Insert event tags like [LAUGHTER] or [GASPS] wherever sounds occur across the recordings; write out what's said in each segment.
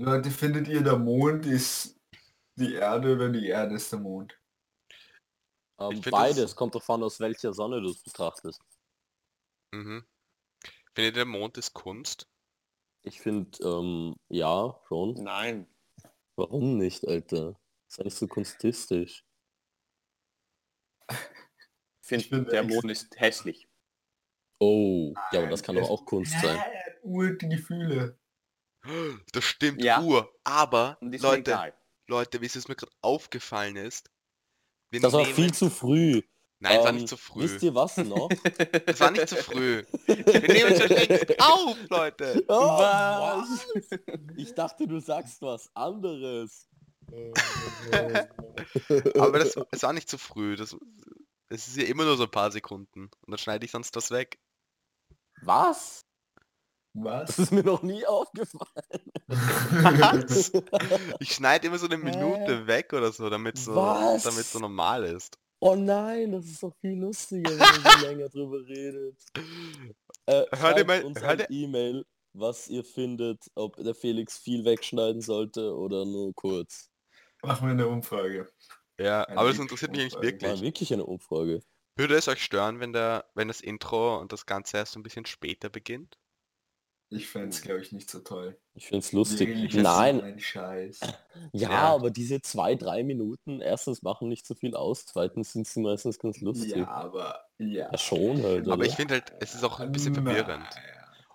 Leute, findet ihr, der Mond ist die Erde oder die Erde ist der Mond? Ähm, find beides, das- kommt davon, aus welcher Sonne du es betrachtest. Mhm. Findet ihr, der Mond ist Kunst? Ich finde, ähm, ja, schon. Nein. Warum nicht, Alter? Sei nicht so kunstistisch. Ich finde, find der Mond ist hässlich. Oh, ja, aber das kann doch auch Kunst sein. Ur die Gefühle. Das stimmt, Ja. Ur. Aber, Leute. Leute, wie es mir gerade aufgefallen ist, wir Das war nehmen- viel zu früh. Nein, war Ähm, nicht zu früh. Wisst ihr was noch? [LAUGHS] Das war nicht zu früh. Wir nehmen schon längst auf, Leute. [LAUGHS] Oh, Was? Ich dachte, du sagst was anderes. [LAUGHS] Aber das, es war nicht zu früh. Das, es ist ja immer nur so ein paar Sekunden. Und dann schneide ich sonst das weg. Was? Das Was? ist mir noch nie aufgefallen. [LAUGHS] Ich schneide immer so eine Minute weg oder so, damit so, Was? damit so normal ist. Oh nein, das ist doch viel lustiger, wenn man so [LAUGHS] länger drüber redet. Äh, Hör dir schreibt mal- uns hör eine dir- E-Mail, was ihr findet, ob der Felix viel wegschneiden sollte oder nur kurz. Machen wir eine Umfrage. Ja, Eine aber das interessiert mich eigentlich Umfrage. War wirklich. wirklich eine Umfrage. Würde es euch stören, wenn der, wenn das Intro und das Ganze erst so ein bisschen später beginnt? Ich fände es, glaube ich, nicht so toll. Ich find's lustig. Wirklich, das ist Nein, Ein Scheiß. ja, Ja. aber diese zwei, drei Minuten, erstens machen nicht so viel aus, zweitens sind sie meistens ganz lustig. Ja, aber ja. Ja, schon halt, Aber oder? ich finde halt, es ist auch ein bisschen verwirrend.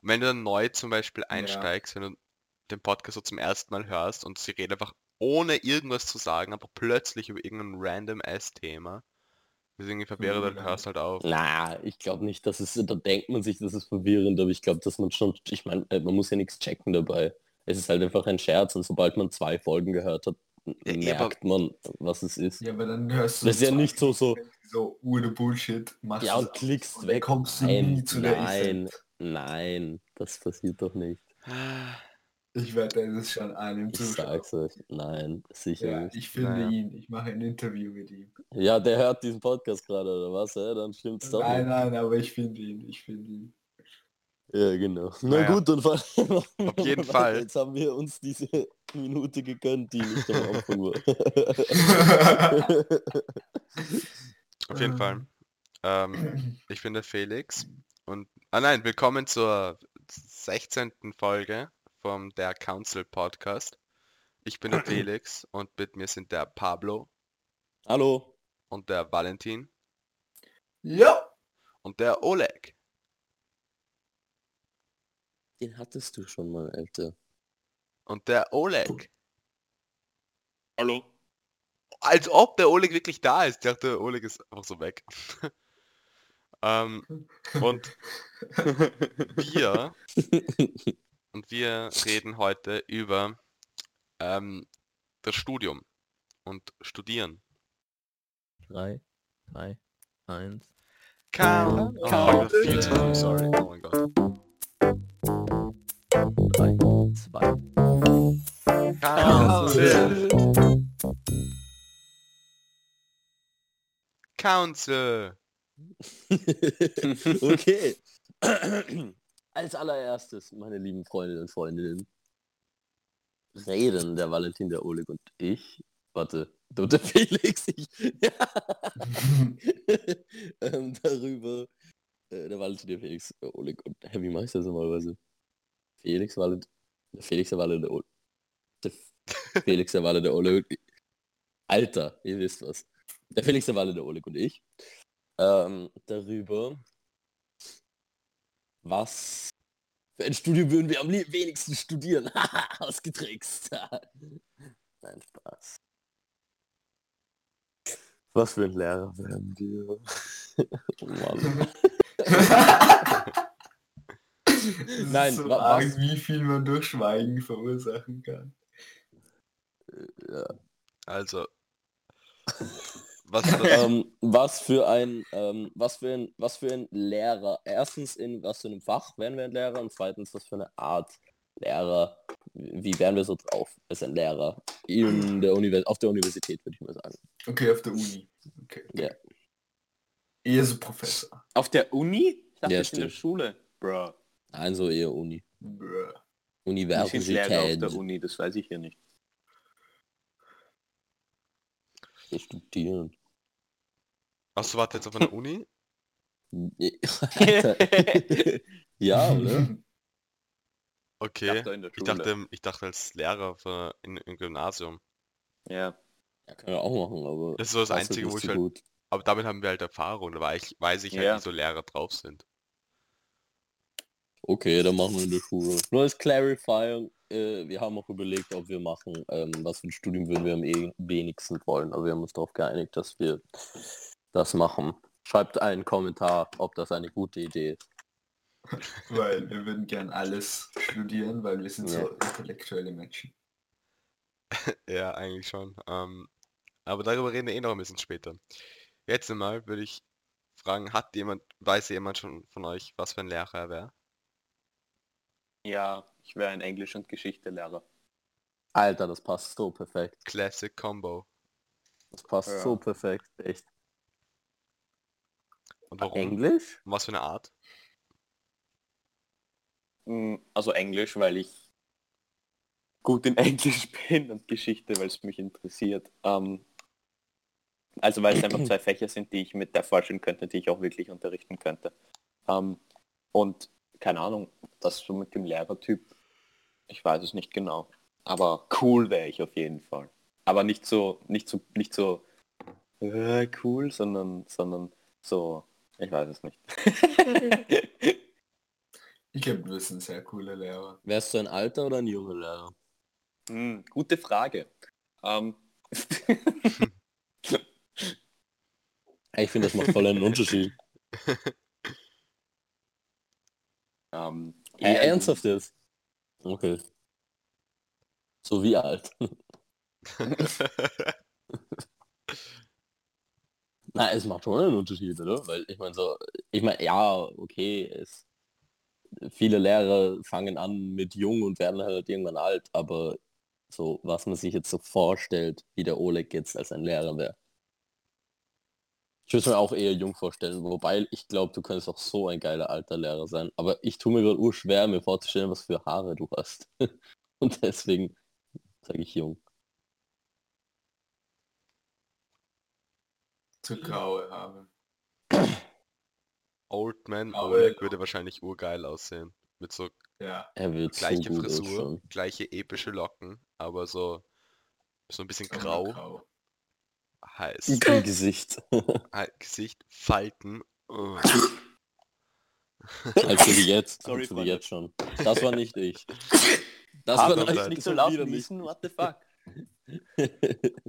Und wenn du dann neu zum Beispiel einsteigst, wenn du den Podcast so zum ersten Mal hörst und sie redet einfach ohne irgendwas zu sagen, aber plötzlich über irgendein random Ass-Thema, das ist irgendwie verwirrend, dann hörst halt auf. Na, ich glaube nicht, dass es, da denkt man sich, das ist verwirrend, aber ich glaube, dass man schon, ich meine, man muss ja nichts checken dabei. Es ist halt einfach ein Scherz und sobald man zwei Folgen gehört hat, Ja, merkt man, was es ist. Ja, aber dann hörst du Das ist ja nicht so- so- so ohne Bullshit. Machst Ja, und klickst und weg. Kommst du Nein, nie zu der nein, nein, das passiert doch nicht. Ich werde das schon einem Ich zuschauen. sag's euch, nein, sicher Ja, nicht. ich finde Naja. ihn. Ich mache ein Interview mit ihm. Ja, der hört diesen Podcast gerade, oder was? Ja, dann stimmt's doch Nein, nicht. nein, aber ich finde ihn. Ich finde ihn. Ja, genau. Na Naja. gut, dann Auf jeden. Fall. Jetzt haben wir uns diese Minute gegönnt, die nicht am Anfang war. [LAUGHS] Auf jeden Fall. Ähm, [CLEARS THROAT] ich bin der Felix und ah nein, willkommen zur 16. Folge vom Der Council Podcast. Ich bin der [CLEARS THROAT] Felix und mit mir sind der Pablo Hallo. und der Valentin ja. und der Oleg. Den hattest du schon mal, Alter. Und der Oleg. Hallo? Als ob der Oleg wirklich da ist. Ich dachte, der Oleg ist einfach so weg. [LAUGHS] ähm, und [LAUGHS] wir [LAUGHS] und wir reden heute über ähm, das Studium und Studieren. Drei, zwei, eins. Count. Oh, Count. viel zu früh, sorry. Oh mein Gott. Drei, zwei. Council. Council. [LAUGHS] okay. [LAUGHS] [LAUGHS] Als allererstes, meine lieben Freundinnen und Freundinnen, reden der Valentin, der Oleg und ich. Warte, der [LAUGHS] Felix, ich. [LAUGHS] ähm, darüber, äh, der Valentin, der Felix, der Oleg und, meinst du das normalerweise? Felix, Valentin, der Felix, der Valentin, der Oleg. Der Felix, der Valentin, der Oleg und ich. Alter, ihr wisst was. Der Felix, der Valentin, der Oleg und ich. Ähm, darüber, was für ein Studium würden wir am wenigsten studieren. [LAUGHS] Ausgetrickst. [LAUGHS] Nein, Spaß. Was für ein Lehrer werden wir? [LAUGHS] oh Nein, ist so arg, wie viel man durch Schweigen verursachen kann. Ja. Also. Was ähm, was für ein ähm, was für ein was für ein Lehrer erstens in was für einem Fach wären wir ein Lehrer und zweitens was für eine Art Lehrer wie wären wir so drauf als ein Lehrer in der Univers auf der Universität würde ich mal sagen Okay, auf der Uni. Okay. Ja. Eher so Professor. Auf der Uni? Ich dachte, Ja, ist in der. Schule. Bro. nein so eher Uni Bruh. Sind Lehrer auf Universität der Uni? Das weiß ich ja nicht. studieren. Achso, warte jetzt auf einer [LAUGHS] Uni? [LAUGHS] [LAUGHS] Ja, oder? Okay. dachte in der Ich dachte, ich dachte als Lehrer für, in, im Gymnasium. Ja. Ja, können wir auch machen, aber Das ist so das Einzige, wo ich halt- gut. Aber damit haben wir halt Erfahrung, da ich, weiß ich halt, Ja. wie so Lehrer drauf sind. Okay, dann machen wir in der Schule. Nur als Clarifying, äh, wir haben auch überlegt, ob wir machen, ähm, was für ein Studium würden wir am eh wenigsten wollen. Aber wir haben uns darauf geeinigt, dass wir das machen. Schreibt einen Kommentar, ob das eine gute Idee ist. Weil wir würden gern alles studieren, weil wir sind so Ja. intellektuelle Menschen. [LAUGHS] Ja, eigentlich schon. Ähm, aber darüber reden wir eh noch ein bisschen später. Jetzt einmal würde ich fragen, hat jemand, weiß jemand schon von euch, was für ein Lehrer er wäre? Ja, ich wäre ein Englisch- und Geschichtelehrer. Alter, das passt so perfekt. Classic Combo. Das passt Ja. so perfekt. Echt. Und warum? Englisch? Und was für eine Art? Mm, Also Englisch, weil ich gut in [LAUGHS] Englisch bin und Geschichte, weil es mich interessiert. Ähm, also weil es einfach [CLEARS THROAT] zwei Fächer sind, die ich mit der vorstellen könnte, die ich auch wirklich unterrichten könnte. Ähm, und keine Ahnung, das so mit dem Lehrertyp, ich weiß es nicht genau. Aber cool wäre ich auf jeden Fall. Aber nicht so, nicht so, nicht so äh, cool, sondern, sondern so, ich weiß es nicht. [LAUGHS] Ich glaube, du bist ein sehr cooler Lehrer. Wärst du ein alter oder ein junger Lehrer? Hm, gute Frage. Ähm, [LAUGHS] Ich finde, das macht voll einen Unterschied. [LAUGHS] ähm, Hey, ernsthaft jetzt? Okay. So wie alt? Na, es macht schon einen Unterschied, oder? Weil ich meine so, ich meine, ja, okay, es viele Lehrer fangen an mit jung und werden halt irgendwann alt, aber so, was man sich jetzt so vorstellt, wie der Oleg jetzt als ein Lehrer wäre. Ich würde es mir auch eher jung vorstellen, wobei ich glaube, du könntest auch so ein geiler alter Lehrer sein. Aber ich tue mir gerade urschwer, mir vorzustellen, was für Haare du hast. [LAUGHS] und deswegen sage ich jung. Zu graue Haare. Old Man Aber- Oleg würde wahrscheinlich urgeil aussehen. Mit so Ja. Er wird gleiche so Frisur, ausschauen. gleiche epische Locken, aber so so ein bisschen grau, grau. heiß, Im Gesicht. [LAUGHS] Halt Gesicht, Falten. Also wie jetzt. Sorry, also wie jetzt schon. Das war nicht ich. [LAUGHS] Das Ah, war nicht so laut niesen, what the fuck?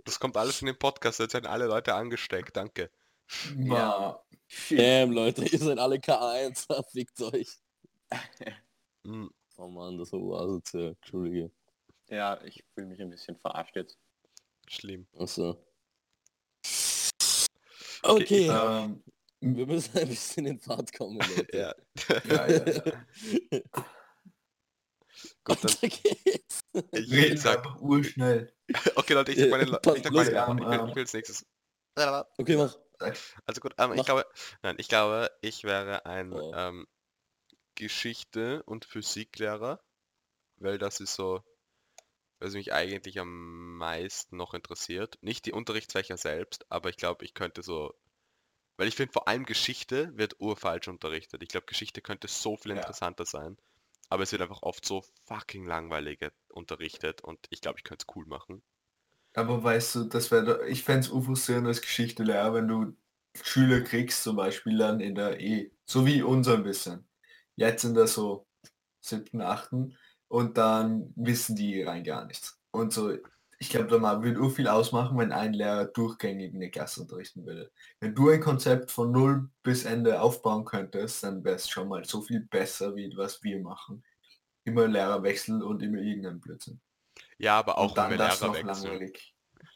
Das kommt alles in den Podcast, jetzt werden alle Leute angesteckt, danke. Ja. Damn, Leute, ihr seid alle K1, [LAUGHS] fickt euch. Mm, Oh Mann, das war urasozial. Entschuldige. Ja, ich fühle mich ein bisschen verarscht jetzt. schlimm. Achso. Okay, Ähm, wir müssen ein bisschen in Fahrt kommen, [LAUGHS] Leute. Ja, ja, ja, ja. [LAUGHS] gut, dann geht's. ich, ich sag, einfach urschnell. [LAUGHS] okay Leute, ich sag meine, ich sag meine, ich, will- ich will als nächstes. Okay, mach. Also gut, ähm, ich Mach. glaube, nein, ich glaube, ich wäre ein Oh. ähm, Geschichte- und Physiklehrer, weil das ist so, was mich eigentlich am meisten noch interessiert. Nicht die Unterrichtsfächer selbst, aber ich glaube, ich könnte so, weil ich finde vor allem Geschichte wird urfalsch unterrichtet. Ich glaube, Geschichte könnte so viel Ja. interessanter sein, aber es wird einfach oft so fucking langweilig unterrichtet und ich glaube, ich könnte es cool machen. Aber weißt du, das wäre, ich fände es frustrierend als Geschichtelehrer, wenn du Schüler kriegst, zum Beispiel dann in der E, so wie uns ein bisschen. Jetzt in der so siebten, achten und dann wissen die rein gar nichts. Und so, ich glaube, da würde ur viel ausmachen, wenn ein Lehrer durchgängig eine Klasse unterrichten würde. Wenn du ein Konzept von null bis Ende aufbauen könntest, dann wäre es schon mal so viel besser, wie was wir machen. Immer Lehrerwechsel und immer irgendein Blödsinn. Ja, aber auch und dann wenn wir das Lehrer noch wechseln. langweilig.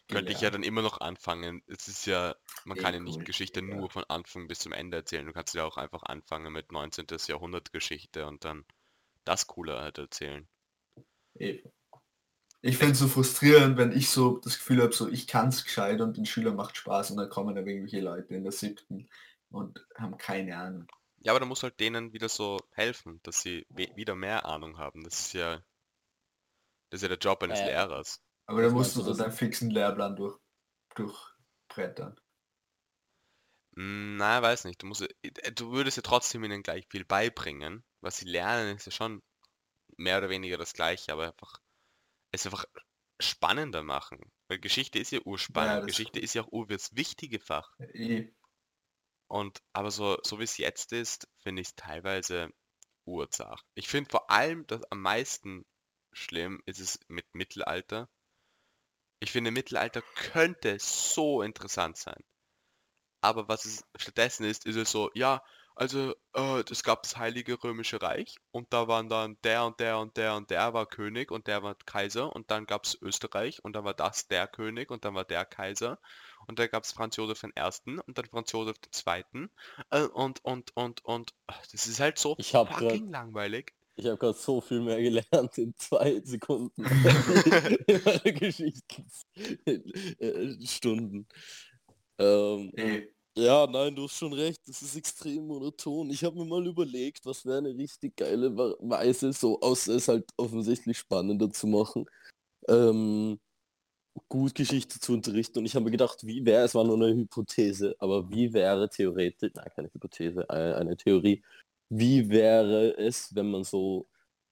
Könnte ich ja dann immer noch anfangen. Es ist ja, man kann ja nicht Geschichte ja. nur von Anfang bis zum Ende erzählen. Du kannst ja auch einfach anfangen mit 19. Jahrhundert Geschichte und dann das cooler halt erzählen. Eben. Ich finde es so frustrierend, wenn ich so das Gefühl habe, so ich kann es gescheit und den Schülern macht Spaß und dann kommen da irgendwelche Leute in der siebten und haben keine Ahnung. Ja, aber da muss halt denen wieder so helfen, dass sie wieder mehr Ahnung haben. Das ist ja Das ist ja der Job eines Äh, Lehrers. Aber da musst du so das- deinen fixen Lehrplan durch, durchbrettern. Hm, Na, weiß nicht. Du musst, äh, du würdest ja trotzdem ihnen gleich viel beibringen. Was sie lernen, ist ja schon mehr oder weniger das Gleiche, aber einfach es einfach spannender machen. Weil Geschichte ist ja urspannend. Ja, das- Geschichte ist ja auch ur das wichtige Fach. Eh. Und aber so, so wie es jetzt ist, finde ich es teilweise urzach. Ich finde vor allem, dass am meisten schlimm ist es mit Mittelalter. Ich finde, Mittelalter könnte so interessant sein. Aber was es stattdessen ist, ist es so, ja, also äh, es gab das Heilige Römische Reich und da waren dann der und der und der und der war König und der war Kaiser und dann gab es Österreich und dann war das der König und dann war der Kaiser und dann gab es Franz Josef I. und dann Franz Josef II. Äh, und und und und ach, das ist halt so Ich hab grad- fucking langweilig. Ich habe gerade so viel mehr gelernt in zwei [LAUGHS] Sekunden. [LAUGHS] in meiner Geschichtsstunden. Ähm, Eh. Ja, nein, du hast schon recht, das ist extrem monoton. Ich habe mir mal überlegt, was wäre eine richtig geile Weise, so außer es halt offensichtlich spannender zu machen, ähm, gut Geschichte zu unterrichten. Und ich habe mir gedacht, wie wäre, es war nur eine Hypothese, aber wie wäre theoretisch, nein, keine Hypothese, eine, eine Theorie, wie wäre es, wenn man so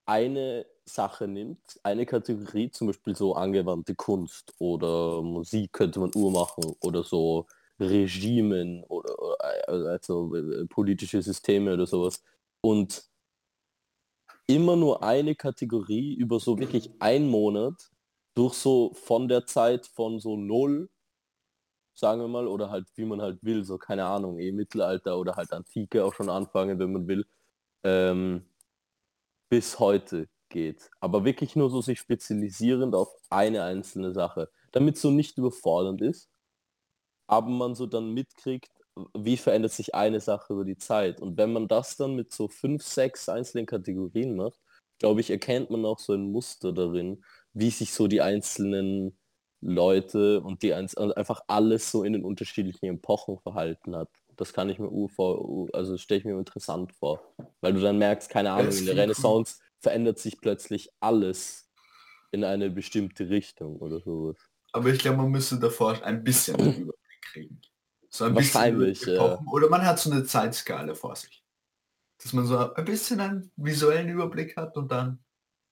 eine Sache nimmt, eine Kategorie, zum Beispiel so angewandte Kunst oder Musik könnte man urmachen oder so Regimen oder, oder also äh, politische Systeme oder sowas und immer nur eine Kategorie über so wirklich einen Monat durch so von der Zeit von so null, sagen wir mal, oder halt wie man halt will, so keine Ahnung, eh Mittelalter oder halt Antike auch schon anfangen, wenn man will, ähm, bis heute geht. Aber wirklich nur so sich spezialisierend auf eine einzelne Sache, damit so nicht überfordernd ist, aber man so dann mitkriegt, wie verändert sich eine Sache über die Zeit. Und wenn man das dann mit so fünf, sechs einzelnen Kategorien macht, glaube ich, erkennt man auch so ein Muster darin, wie sich so die einzelnen Leute und die einz also einfach alles so in den unterschiedlichen Epochen verhalten hat. Das kann ich mir vor, also stelle ich mir interessant vor. Weil du dann merkst, keine Ahnung, in der Renaissance verändert sich plötzlich alles in eine bestimmte Richtung oder sowas. Aber ich glaube, man müsste davor ein bisschen Überblick kriegen. So ein Wahrscheinlich, bisschen ja. Epochen. Oder man hat so eine Zeitskala vor sich. Dass man so ein bisschen einen visuellen Überblick hat und dann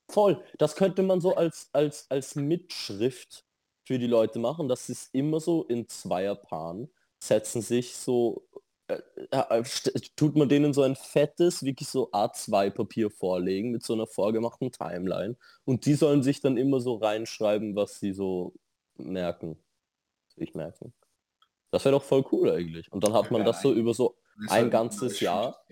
Voll. Das könnte man so als, als, als Mitschrift für die Leute machen. Das ist immer so in Zweierpaaren. Setzen sich so, äh, äh, tut man denen so ein fettes, wirklich so A2-Papier vorlegen mit so einer vorgemachten Timeline. Und die sollen sich dann immer so reinschreiben, was sie so merken. Sich merken. Das wäre doch voll cool eigentlich. Und dann hat man das so über so Ein ganzes Jahr?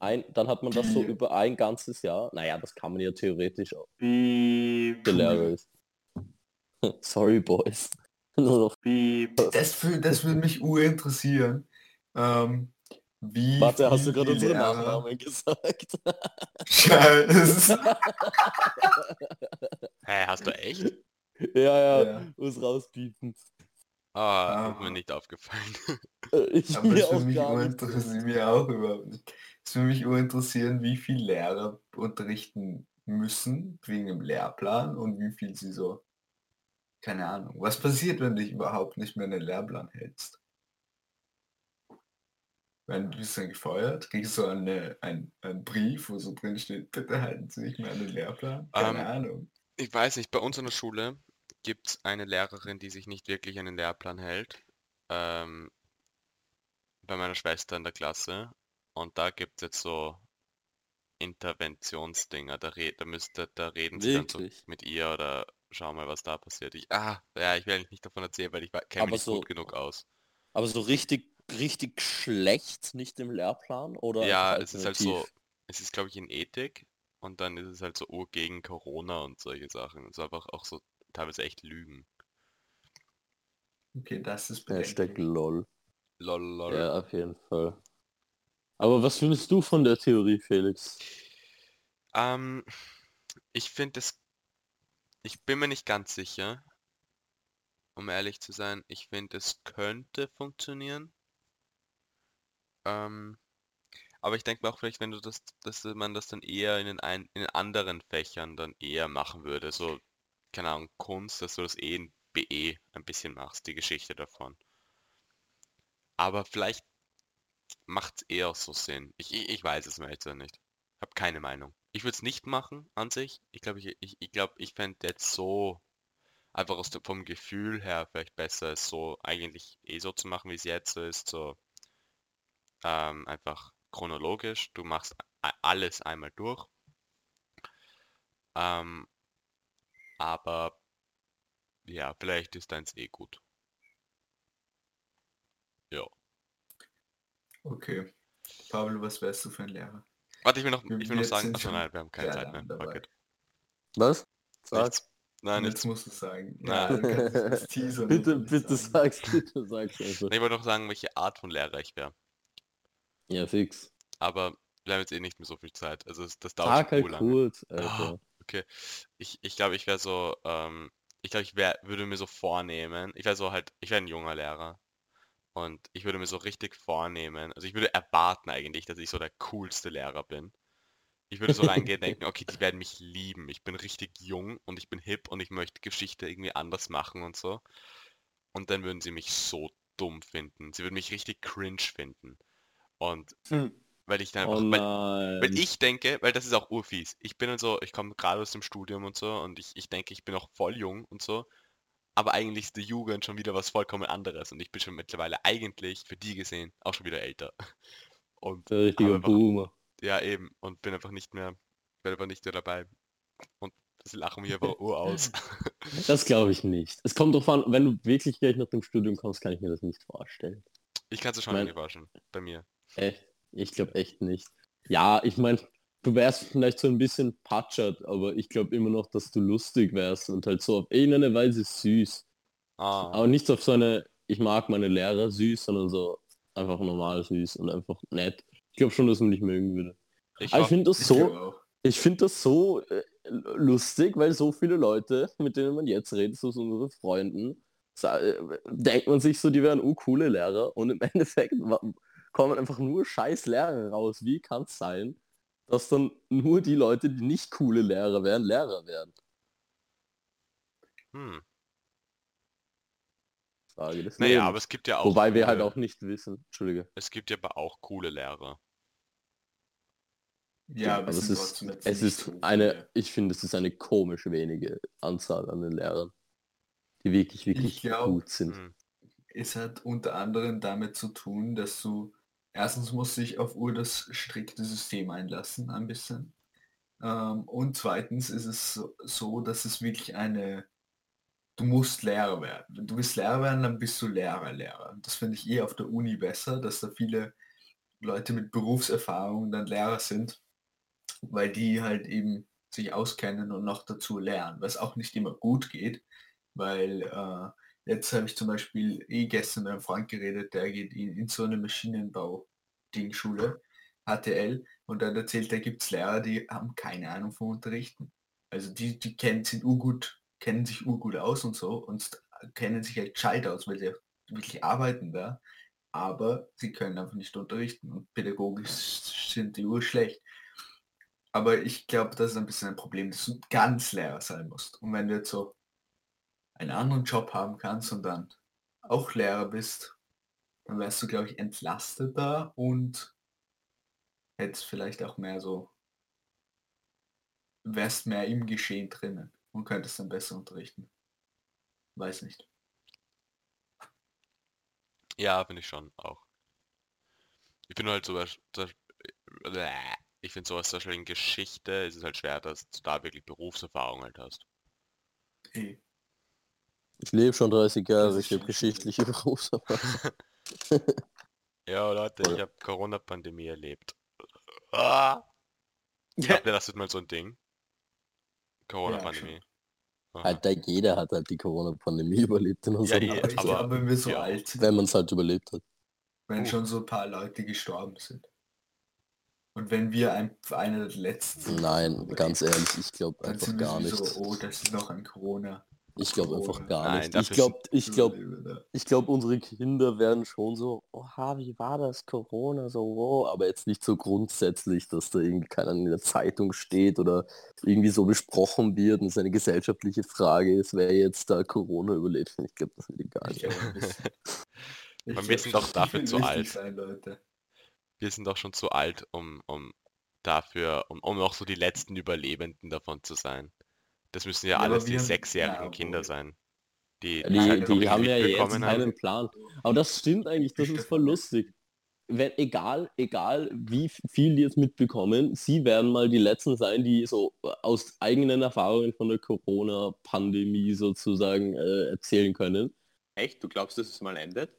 Ein, dann hat man das so [LAUGHS] über ein ganzes Jahr. Naja, das kann man ja theoretisch auch. [LAUGHS] Sorry, Boys. [LAUGHS] Nur noch. wie, Das, für, das würde mich urinteressieren. Ähm, wie Warte, hast du gerade unsere Nachnamen gesagt? Scheiße. Hä, hast du echt? ja, ja, Ja. muss rauspiepen. Ah, ist Ah. mir nicht aufgefallen. Äh, Ich [LAUGHS] Aber würde auch mich gar nicht. urinteressieren, mir auch überhaupt nicht. Es würde mich urinteressieren, wie viel Lehrer unterrichten müssen wegen dem Lehrplan und wie viel sie so, keine Ahnung. Was passiert, wenn du dich überhaupt nicht mehr an den Lehrplan hältst? Wenn du bist dann gefeuert, kriegst du eine, ein, einen Brief, wo so drin steht, bitte halten Sie sich mehr an den Lehrplan. Keine Ähm, Ahnung. Ich weiß nicht, bei uns in der Schule gibt es eine Lehrerin, die sich nicht wirklich an den Lehrplan hält. Ähm, bei meiner Schwester in der Klasse. Und da gibt es jetzt so Interventionsdinger. Da, red, da, müsste, da reden sie dann so mit ihr oder schau mal, was da passiert. Ich, ah, ja, ich eigentlich nicht davon erzählen, weil ich kenne mich so- gut genug aus. Aber so richtig, richtig schlecht nicht im Lehrplan? Oder Ja, es ist halt so, es ist glaube ich in Ethik und dann ist es halt so Ur gegen Corona und solche Sachen. Es ist einfach auch so teilweise echt Lügen. Okay, das ist Hashtag. LOL. Lol, lol. Ja, auf jeden Fall. Aber was findest du von der Theorie, Felix? Ähm, ich finde es, ich bin mir nicht ganz sicher, um ehrlich zu sein. Ich finde, es könnte funktionieren. Ähm, aber ich denke mir auch vielleicht, wenn du das, dass man das dann eher in den, ein, in den anderen Fächern dann eher machen würde. So keine Ahnung, Kunst, dass du das eh in BE ein bisschen machst, die Geschichte davon. Aber vielleicht macht es eher so Sinn. Ich, ich, ich weiß es mir jetzt nicht. Hab keine Meinung. Ich würde es nicht machen an sich. Ich glaube, ich, ich, ich, glaub, ich fände jetzt so einfach aus dem, vom Gefühl her vielleicht besser, es so eigentlich eh so zu machen, wie es jetzt ist. So ähm, einfach chronologisch. Du machst alles einmal durch. Ähm, aber ja, vielleicht ist deins eh gut. Ja. Okay. Pablo, was wärst du für ein Lehrer? Warte, ich will noch, Wir- ich will noch jetzt sagen, achso, nein, wir haben keine Zeit mehr. lang. Was? Sag. Nichts. Nein, Jetzt nichts. musst du sagen. Es [LAUGHS] teasern, bitte, muss ich bitte sagen. sag's, bitte sag's also. Ich wollte noch sagen, welche Art von Lehrer ich wäre. Ja, fix. Aber wir haben jetzt eh nicht mehr so viel Zeit. Also das, das dauert schon halt urlang. kurz, Alter. Okay. Ich, ich glaube, ich wäre so, ähm, ich glaube, ich wär, würde mir so vornehmen, ich wäre so halt, ich wäre ein junger Lehrer. Und ich würde mir so richtig vornehmen, also ich würde erwarten eigentlich, dass ich so der coolste Lehrer bin. Ich würde so reingehen denken, [LAUGHS] okay, die werden mich lieben. Ich bin richtig jung und ich bin hip und ich möchte Geschichte irgendwie anders machen und so. Und dann würden sie mich so dumm finden. Sie würden mich richtig cringe finden. Und Hm. Weil ich dann Oh einfach, weil, nein. weil ich denke, weil das ist auch urfies. Ich bin dann so, ich komme gerade aus dem Studium und so und ich, ich denke, ich bin auch voll jung und so. Aber eigentlich ist die Jugend schon wieder was vollkommen anderes und ich bin schon mittlerweile eigentlich für die gesehen auch schon wieder älter. [LAUGHS] Und Der richtige aber einfach- Boomer. ja eben und bin einfach nicht mehr, bin einfach nicht mehr dabei. Und sie lachen mich einfach ur aus. [LAUGHS] [LAUGHS] Das glaube ich nicht. Es kommt drauf an, wenn du wirklich gleich nach dem Studium kommst, kann ich mir das nicht vorstellen. Ich kann es schon Mein- irgendwie vorstellen, bei mir. Echt? Ich glaube echt nicht. Ja, ich meine, du wärst vielleicht so ein bisschen patschert, aber ich glaube immer noch, dass du lustig wärst und halt so auf irgendeine Weise süß. Ah, Aber nicht auf so eine, ich mag meine Lehrer süß, sondern so einfach normal süß und einfach nett. Ich glaube schon, dass man dich mögen würde. ich ich finde das so, ich finde das so äh, lustig, weil so viele Leute, mit denen man jetzt redet, so unsere Freunden, äh, denkt man sich so, die wären coole Lehrer und im [LAUGHS] Endeffekt kommen einfach nur scheiß Lehrer raus. Wie kann es sein, dass dann nur die Leute, die nicht coole Lehrer wären, Lehrer werden? hm. Frage des Naja, Lebens. aber es gibt ja auch Wobei wir halt auch nicht wissen. Entschuldige. Es gibt ja aber auch coole Lehrer. Ja, aber, es ist, es ist eine, ich finde, es ist eine komisch wenige Anzahl an den Lehrern, die wirklich, wirklich glaub, gut sind. Hm. Es hat unter anderem damit zu tun, dass du erstens musst du dich auf Uhr das strikte System einlassen, ein bisschen. Ähm, und zweitens ist es so, dass es wirklich eine, du musst Lehrer werden. Wenn du willst Lehrer werden, dann bist du Lehrer, Lehrer. Das finde ich eh auf der Uni besser, dass da viele Leute mit Berufserfahrung dann Lehrer sind, weil die halt eben sich auskennen und noch dazu lernen, was auch nicht immer gut geht, weil äh, Jetzt habe ich zum Beispiel eh gestern mit einem Freund geredet, der geht in, in so eine Maschinenbau-Dingschule, HTL, und dann erzählt, da gibt es Lehrer, die haben keine Ahnung vom Unterrichten. Also die, die kennen, sind urgut, kennen sich urgut aus und so und kennen sich halt gescheit aus, weil sie wirklich arbeiten da, aber sie können einfach nicht unterrichten und pädagogisch sind die urschlecht. Aber ich glaube, das ist ein bisschen ein Problem, dass du ganz Lehrer sein musst. Und wenn du jetzt so einen anderen Job haben kannst und dann auch Lehrer bist, dann wärst du, glaube ich, entlasteter und hättest vielleicht auch mehr so, wärst mehr im Geschehen drinnen und könntest dann besser unterrichten. Weiß nicht. Ja, finde ich schon auch. Ich bin halt sowas, das- äh, ich finde sowas zum Beispiel in Geschichte ist es halt schwer, dass du da wirklich Berufserfahrung halt hast. Eh. Ich lebe schon 30 Das Jahre, ich habe geschichtliche [LAUGHS] Berufserfahrung. Ja, Leute, ich habe Corona-Pandemie erlebt. Ah! [LAUGHS] Habt ihr das ist mal so ein Ding? Corona-Pandemie. Aha. Alter, jeder hat halt die Corona-Pandemie [LAUGHS] überlebt in unserem Aber Alter, ich aber- glaube, wenn wir so ja. alt sind, wenn man es halt überlebt hat. wenn schon so ein paar Leute gestorben sind. Und wenn wir ein, einer der letzten Nein, ganz ehrlich, ich glaube Dann einfach sind wir gar nicht. so, oh, das ist noch ein Corona. Ich glaube einfach Corona. gar Nein, nicht. Ich glaube, ich glaube, ja. ich glaube, unsere Kinder werden schon so, oha, wie war das Corona so, wow, aber jetzt nicht so grundsätzlich, dass da irgendwie keine Ahnung, in der Zeitung steht oder irgendwie so besprochen wird und es eine gesellschaftliche Frage ist, wer jetzt da Corona überlebt. Ich glaube, das wird egal. Glaub, [LAUGHS] wir sind doch dafür zu alt. Sein, Leute. Wir sind doch schon zu alt, um, um dafür, um, um auch so die letzten Überlebenden davon zu sein. Das müssen ja, Ja, alles die sechsjährigen ja, Kinder sein. Die, Ja, die, halt Die, die haben ja jetzt haben. keinen Plan. Aber das stimmt eigentlich, das ist voll lustig. Wenn, egal, egal wie viel die jetzt mitbekommen, sie werden mal die Letzten sein, die so aus eigenen Erfahrungen von der Corona-Pandemie sozusagen äh, erzählen können. Echt? Du glaubst, dass es mal endet?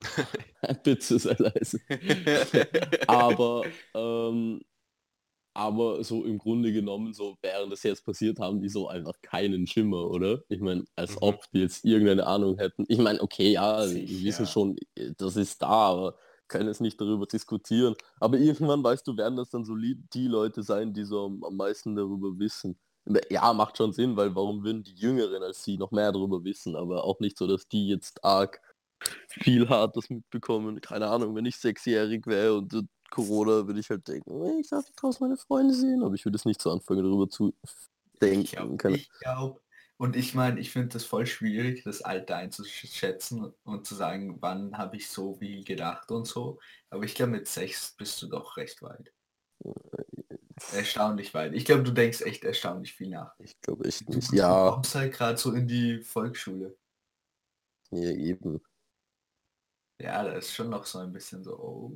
[LAUGHS] Bitte sei leise. [LAUGHS] aber, ähm, aber so im Grunde genommen, so während das jetzt passiert, haben die so einfach keinen Schimmer, oder? Ich meine, als Mhm. ob die jetzt irgendeine Ahnung hätten. Ich meine, okay, ja, wir Sicher. wissen schon, äh, das ist da, aber können es nicht darüber diskutieren. Aber irgendwann, weißt du, werden das dann so die Leute sein, die so am, meisten darüber wissen. Ja, macht schon Sinn, weil warum würden die Jüngeren als sie noch mehr darüber wissen, aber auch nicht so, dass die jetzt arg viel Hartes mitbekommen. Keine Ahnung, wenn ich sechsjährig wäre und Corona, würde ich halt denken, "Ey, ich darf draußen meine Freunde sehen, aber ich würde es nicht so anfangen, darüber zu denken. Ich glaube, ich glaub, und ich meine, ich finde das voll schwierig, das Alter einzuschätzen und zu sagen, wann habe ich so viel gedacht und so. Aber ich glaube, mit sechs bist du doch recht weit. Erstaunlich weit. Ich glaube, du denkst echt erstaunlich viel nach. Ich glaube echt Du, nicht. du Ja, kommst halt gerade so in die Volksschule. ja, eben. Ja, da ist schon noch so ein bisschen so. Oh.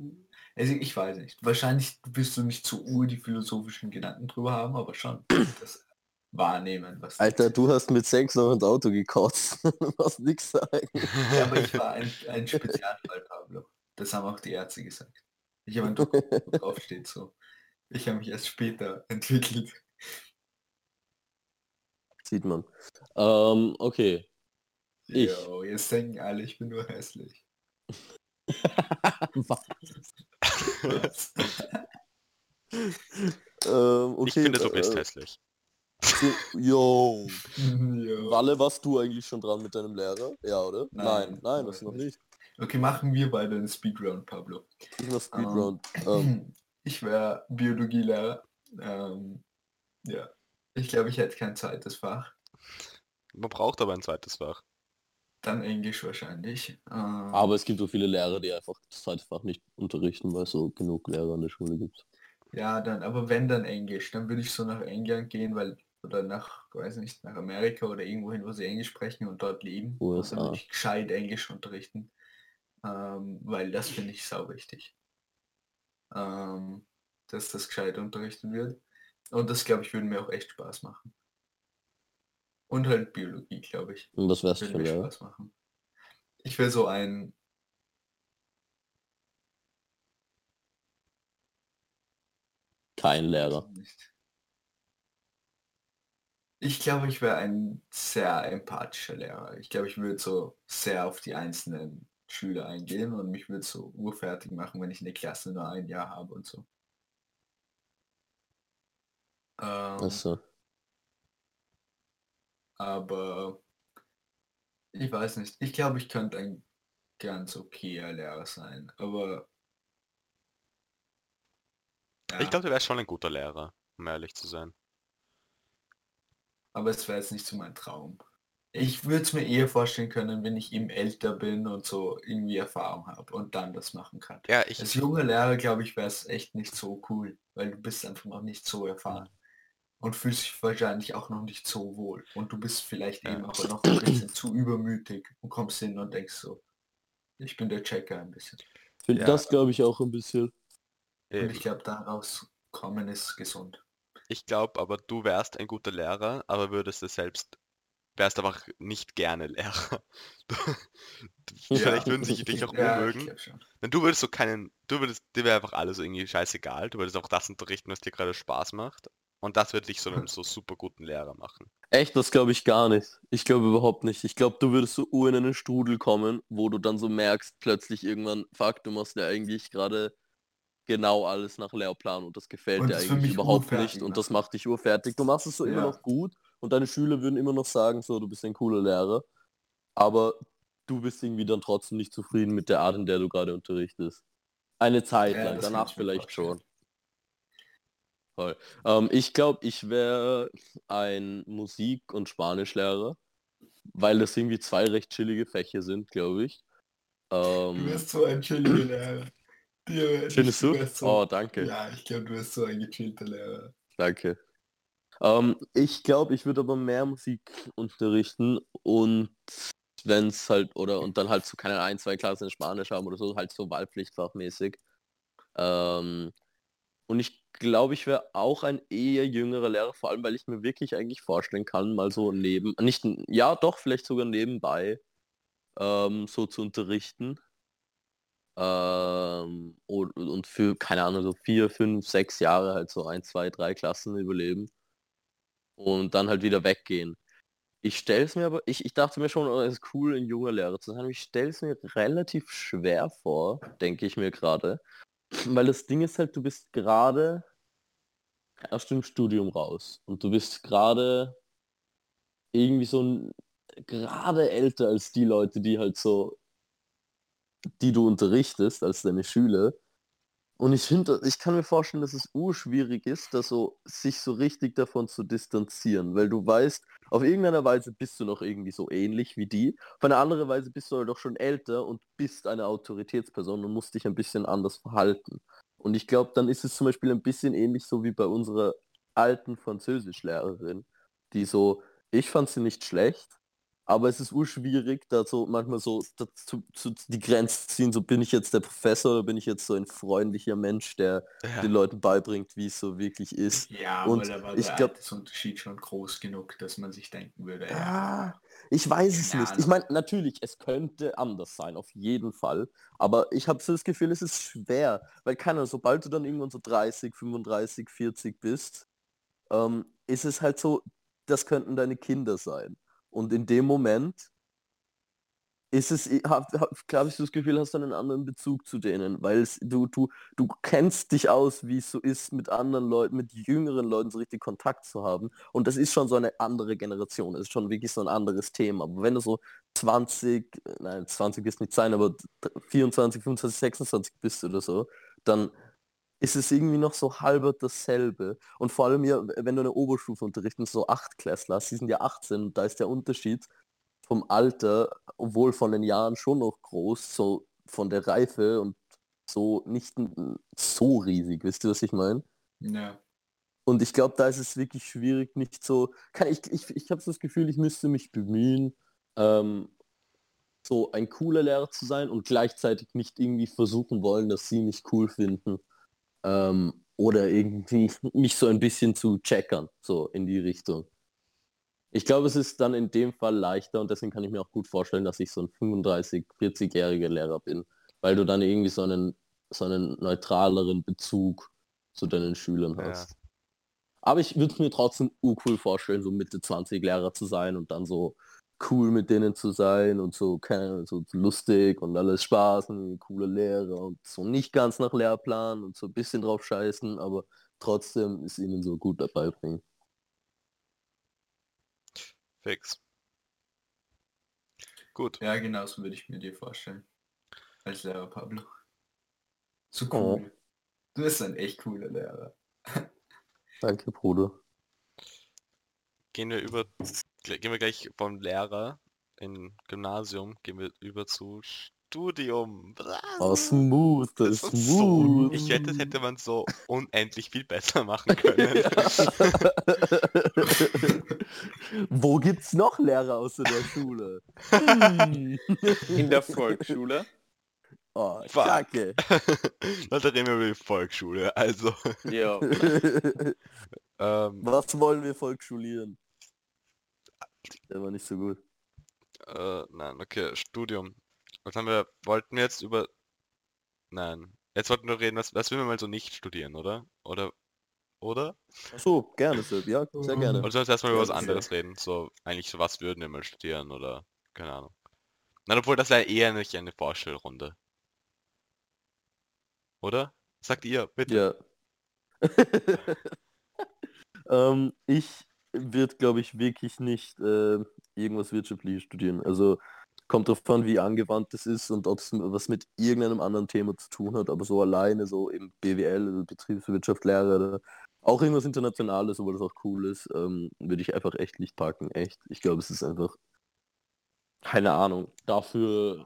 Also ich weiß nicht. Wahrscheinlich wirst du nicht zu ur die philosophischen Gedanken drüber haben, aber schon [CLEARS THROAT] das wahrnehmen, was. Alter, du hast mit sechs noch ins Auto gekotzt. [LAUGHS] du musst nichts sagen. Ja, aber ich war ein, ein Spezialfall, Pablo. Das haben auch die Ärzte gesagt. Ich habe ein Dokument, wo drauf steht so. Ich habe mich erst später [LAUGHS] entwickelt. Sieht man. Ähm, okay. Ich. Jo, jetzt denken alle, ich bin nur hässlich. [LAUGHS] Ähm, okay. ich finde, du bist äh, hässlich. so- Yo. Jo. [LAUGHS] Walle, warst du eigentlich schon dran mit deinem Lehrer? Ja, oder? Nein, Nein, nein, war das noch nicht. Okay, machen wir beide einen Speedrun, Pablo. Ich mach Speedround. [CLEARS THROAT] Ähm, Ich wäre Biologielehrer. Ähm, ja. Ich glaube, ich hätte kein zweites Fach. Man braucht aber ein zweites Fach. Dann Englisch wahrscheinlich. Ähm, aber es gibt so viele Lehrer, die einfach das zweite Fach nicht unterrichten, weil es so genug Lehrer an der Schule gibt. Ja, dann, aber wenn dann Englisch, dann würde ich so nach England gehen, weil, oder nach, weiß nicht, nach Amerika oder irgendwo hin, wo sie Englisch sprechen und dort leben. USA. dann würde ich gescheit Englisch unterrichten. Ähm, weil das finde ich sau wichtig. Ähm, dass das gescheit unterrichtet wird. Und das, glaube ich, würde mir auch echt Spaß machen. Und halt Biologie, glaube ich. Und du Würde für mir Lehrer? Spaß machen. Ich wäre so ein Kein Lehrer. Ich glaube, ich wäre ein sehr empathischer Lehrer. Ich glaube, ich würde so sehr auf die einzelnen Schüler eingehen und mich würde so urfertig machen, wenn ich eine Klasse nur ein Jahr habe und so. Ähm, Achso. Aber ich weiß nicht. Ich glaube, ich könnte ein ganz okayer Lehrer sein. Aber ja, Ich glaube, du wärst schon ein guter Lehrer, um ehrlich zu sein. aber es wäre jetzt nicht so mein Traum. Ich würde es mir eher vorstellen können, wenn ich eben älter bin und so irgendwie Erfahrung habe und dann das machen kann. Ja, ich, Als junger Lehrer, glaube ich, wäre es echt nicht so cool, weil du bist einfach noch nicht so erfahren. Und fühlst dich wahrscheinlich auch noch nicht so wohl. Und du bist vielleicht Ja. eben aber noch ein bisschen zu übermütig und kommst hin und denkst so, ich bin der Checker ein bisschen. Ja. Das glaube ich auch ein bisschen. Und ich glaube, daraus kommen ist gesund. ich glaube aber, du wärst ein guter Lehrer, aber würdest es selbst, wärst einfach nicht gerne Lehrer. [LAUGHS] Du, Ja. Vielleicht würden sich dich [LAUGHS] auch Ja, unmögen. schon. Denn du würdest so keinen, du würdest, dir wäre einfach alles irgendwie scheißegal. Du würdest auch das unterrichten, was dir gerade Spaß macht. Und das würde dich so einem so super guten Lehrer machen. Echt, das glaube ich gar nicht. Ich glaube überhaupt nicht. Ich glaube, du würdest so ur in einen Strudel kommen, wo du dann so merkst, plötzlich irgendwann, fuck, du machst ja eigentlich gerade genau alles nach Lehrplan und das gefällt Und dir das eigentlich überhaupt nicht und das machen. macht dich urfertig. Du machst es so immer Ja. noch gut, und deine Schüler würden immer noch sagen, so, du bist ein cooler Lehrer, aber du bist irgendwie dann trotzdem nicht zufrieden mit der Art, in der du gerade unterrichtest. Eine Zeit Ja, lang, das danach vielleicht vorstellen. schon. Voll. Ähm, ich glaube, ich wäre ein Musik- und Spanischlehrer, weil das irgendwie zwei recht chillige Fächer sind, glaube ich. Du Ähm, wirst so ein chilliger Lehrer. Dir- findest du? wirst so, Oh, danke. Ja, ich glaube, du wirst so ein gechillter Lehrer. Danke. Ähm, ich glaube, ich würde aber mehr Musik unterrichten und wenn es halt, oder und dann halt so keine ein, zwei Klassen in Spanisch haben oder so, halt so Wahlpflichtfachmäßig. Ähm, und ich glaube, ich wäre auch ein eher jüngerer Lehrer, vor allem weil ich mir wirklich eigentlich vorstellen kann, mal so neben, nicht, ja doch, vielleicht sogar nebenbei ähm, so zu unterrichten. Ähm, und, und für, keine Ahnung, so vier, fünf, sechs Jahre halt so ein, zwei, drei Klassen überleben. Und dann halt wieder weggehen. Ich stelle es mir aber, ich, ich dachte mir schon, oh, es ist cool, ein junger Lehrer zu sein, ich stelle es mir relativ schwer vor, denke ich mir gerade. Weil das Ding ist halt, du bist gerade aus dem Studium raus und du bist gerade irgendwie so ein, gerade älter als die Leute, die halt so, die du unterrichtest, als deine Schüler. Und ich finde, ich kann mir vorstellen, dass es urschwierig ist, da so, sich so richtig davon zu distanzieren, weil du weißt, auf irgendeiner Weise bist du noch irgendwie so ähnlich wie die, auf eine andere Weise bist du doch schon älter und bist eine Autoritätsperson und musst dich ein bisschen anders verhalten. Und ich glaube, dann ist es zum Beispiel ein bisschen ähnlich so wie bei unserer alten Französischlehrerin, die so, ich fand sie nicht schlecht, aber es ist urschwierig, da so manchmal so dazu, zu, die Grenze ziehen, so bin ich jetzt der Professor oder bin ich jetzt so ein freundlicher Mensch, der Ja. den Leuten beibringt, wie es so wirklich ist. Ja, Und aber ich der glaub- Altersunterschied schon groß genug, dass man sich denken würde, ja. Ah, ich weiß es Keine nicht. Ich meine, natürlich, es könnte anders sein, auf jeden Fall. Aber ich habe so das Gefühl, es ist schwer. Weil keiner, sobald du dann irgendwann so 30, 35, 40 bist, ähm, ist es halt so, das könnten deine Kinder sein. Und in dem Moment ist es, glaube ich, das Gefühl, hast du einen anderen Bezug zu denen, weil es, du, du, du kennst dich aus, wie es so ist, mit anderen Leuten, mit jüngeren Leuten so richtig Kontakt zu haben. Und das ist schon so eine andere Generation. Das ist schon wirklich so ein anderes Thema. Aber wenn du so 20, nein, 20 wird es nicht sein, aber 24, 25, 26 bist oder so, dann ist es irgendwie noch so halber dasselbe. Und vor allem ja, wenn du eine Oberstufe unterrichtest, so 8 Klässler, die sind ja 18 und da ist der Unterschied vom Alter, obwohl von den Jahren schon noch groß, so von der Reife und so nicht so riesig, wisst ihr, was ich meine? Ja. Und ich glaube, da ist es wirklich schwierig, nicht so. Kann ich ich, ich habe so das Gefühl, ich müsste mich bemühen, ähm, so ein cooler Lehrer zu sein und gleichzeitig nicht irgendwie versuchen wollen, dass sie mich cool finden. Ähm, oder irgendwie [LAUGHS] mich so ein bisschen zu checkern, so in die Richtung. Ich glaube, es ist dann in dem Fall leichter und deswegen kann ich mir auch gut vorstellen, dass ich so ein 35, 40-jähriger Lehrer bin, weil du dann irgendwie so einen, so einen neutraleren Bezug zu deinen Schülern Ja. hast. Aber ich würde mir trotzdem cool vorstellen, so Mitte 20 Lehrer zu sein und dann so cool mit denen zu sein und so, keine, Ahnung, so lustig und alles Spaß und coole Lehrer und so nicht ganz nach Lehrplan und so ein bisschen drauf scheißen, aber trotzdem ist ihnen so gut dabei bringen. Fix. Gut. Ja, genauso würde ich mir dir vorstellen. Als Lehrer Pablo. So Oh. cool. Du bist ein echt cooler Lehrer. [LAUGHS] Danke, Bruder. Gehen wir über, gehen wir gleich vom Lehrer in Gymnasium, gehen wir über zu Studium. Oh, smooth, das ist ist so, smooth. ich wette, das hätte man so unendlich viel besser machen können. [LAUGHS] Wo gibt's noch Lehrer außer der Schule? In der Volksschule. oh, Fuck. Kacke. [LAUGHS] Leute, reden wir über die Volksschule. Also, Ja. [LAUGHS] ähm, Was wollen wir volksschulieren? Der war nicht so gut. äh, nein, okay, Studium. Was haben wir, wollten wir jetzt über, nein, jetzt wollten wir reden, was, was will man mal so nicht studieren, oder? Oder, oder? Ach so, gerne, Sir. Ja, sehr gerne. Oder sollen wir erstmal über was anderes reden? So, eigentlich so, was würden wir mal studieren, oder, keine Ahnung. Nein, obwohl, das wäre eher nicht eine Vorstellrunde. Oder? Sagt ihr, bitte. Ja. [LAUGHS] ähm, ich wird, glaube ich, wirklich nicht äh, irgendwas wirtschaftliches studieren. Also kommt drauf an, wie angewandt es ist und ob es was mit irgendeinem anderen Thema zu tun hat, aber so alleine so im BWL, also Betriebswirtschaft, Lehre oder auch irgendwas Internationales, obwohl das auch cool ist, ähm, würde ich einfach echt nicht packen. Echt. Ich glaube, es ist einfach keine Ahnung. Dafür,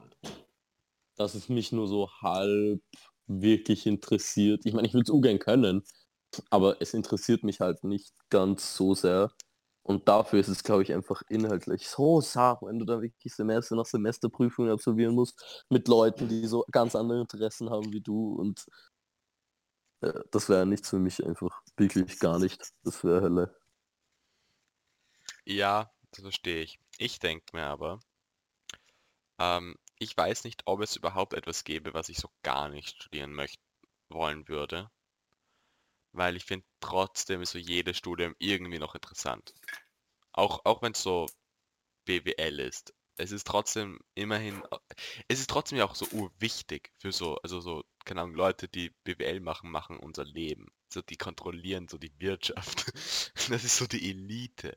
dass es mich nur so halb wirklich interessiert. Ich meine, ich würde es ungern können, aber es interessiert mich halt nicht ganz so sehr. Und dafür ist es, glaube ich, einfach inhaltlich so sach, wenn du da wirklich Semester nach Semesterprüfungen absolvieren musst, mit Leuten, die so ganz andere Interessen haben wie du. Und äh, das wäre nichts für mich einfach. Wirklich gar nicht. Das wäre Hölle. Ja, das verstehe ich. Ich denke mir aber, ähm, ich weiß nicht, ob es überhaupt etwas gäbe, was ich so gar nicht studieren möchten wollen würde. Weil ich finde trotzdem ist so jedes Studium irgendwie noch interessant. Auch, auch wenn es so BWL ist. Es ist trotzdem immerhin, es ist trotzdem ja auch so urwichtig für so, also so, keine Ahnung, Leute, die BWL machen, machen unser Leben. So, die kontrollieren so die Wirtschaft. [LAUGHS] Das ist so die Elite.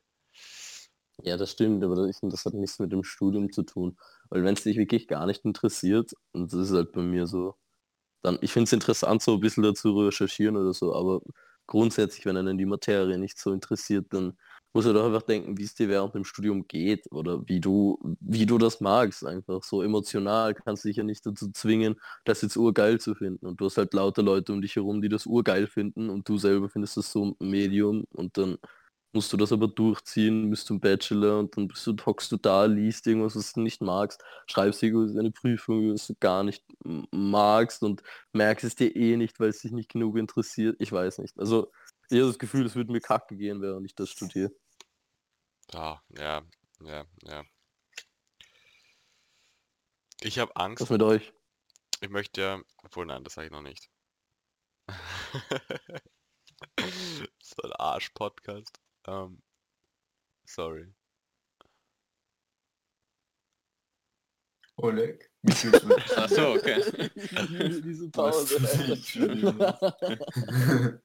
Ja, das stimmt, aber finde, das hat nichts mit dem Studium zu tun. Weil wenn es dich wirklich gar nicht interessiert, und das ist halt bei mir so, dann, ich finde es interessant, so ein bisschen dazu recherchieren oder so, aber grundsätzlich, wenn einen die Materie nicht so interessiert, dann muss er doch einfach denken, wie es dir während dem Studium geht oder wie du, wie du das magst. Einfach so emotional kannst du dich ja nicht dazu zwingen, das jetzt urgeil zu finden. Und du hast halt lauter Leute um dich herum, die das urgeil finden und du selber findest das so Medium und dann musst du das aber durchziehen, bist du ein Bachelor und dann bist du, hockst du da, liest irgendwas, was du nicht magst, schreibst irgendwas eine Prüfung, was du gar nicht magst und merkst es dir eh nicht, weil es dich nicht genug interessiert. Ich weiß nicht. Also ich habe das Gefühl, es würde mir kacke gehen, während ich das studiere. Ja, ja, ja, ja. Ich habe Angst. Was mit euch? Ich möchte ja, obwohl nein, das sage ich noch nicht. [LAUGHS] so ein Arsch-Podcast. Ähm, sorry. Oleg? [LAUGHS] Ach so, okay. Diese Pause. [LAUGHS]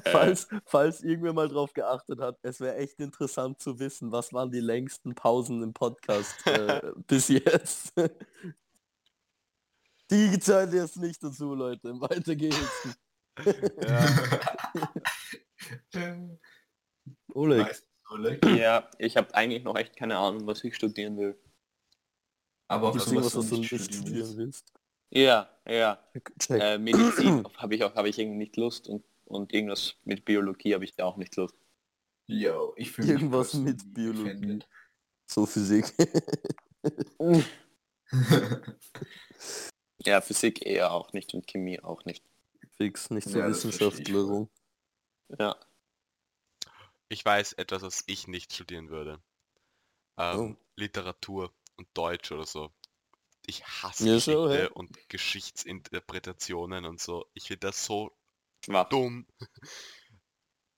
[LAUGHS] falls, falls irgendwer mal drauf geachtet hat, es wäre echt interessant zu wissen, was waren die längsten Pausen im Podcast äh, bis jetzt. Die zählen jetzt nicht dazu, Leute. Weiter geht's. Oleg? Ja, ich habe eigentlich noch echt keine Ahnung, was ich studieren will. Aber auch Gibt's so, was was du nicht studieren willst. willst? Ja, ja. Check. Äh, Medizin [CLEARS THROAT] habe ich auch, habe ich irgendwie nicht Lust und, und irgendwas mit Biologie habe ich auch nicht Lust. Yo, ich fühle Irgendwas mit Biologie. offended. So Physik. [LAUGHS] Ja, Physik eher auch nicht und Chemie auch nicht. Fix, nicht so Ja, Wissenschaftlerung. Ja. Ich weiß etwas, was ich nicht studieren würde. Ähm, Oh. Literatur und Deutsch oder so. Ich hasse Ja, Geschichte schon, hä? und Geschichtsinterpretationen und so. Ich finde das so Schwach. dumm. [LAUGHS]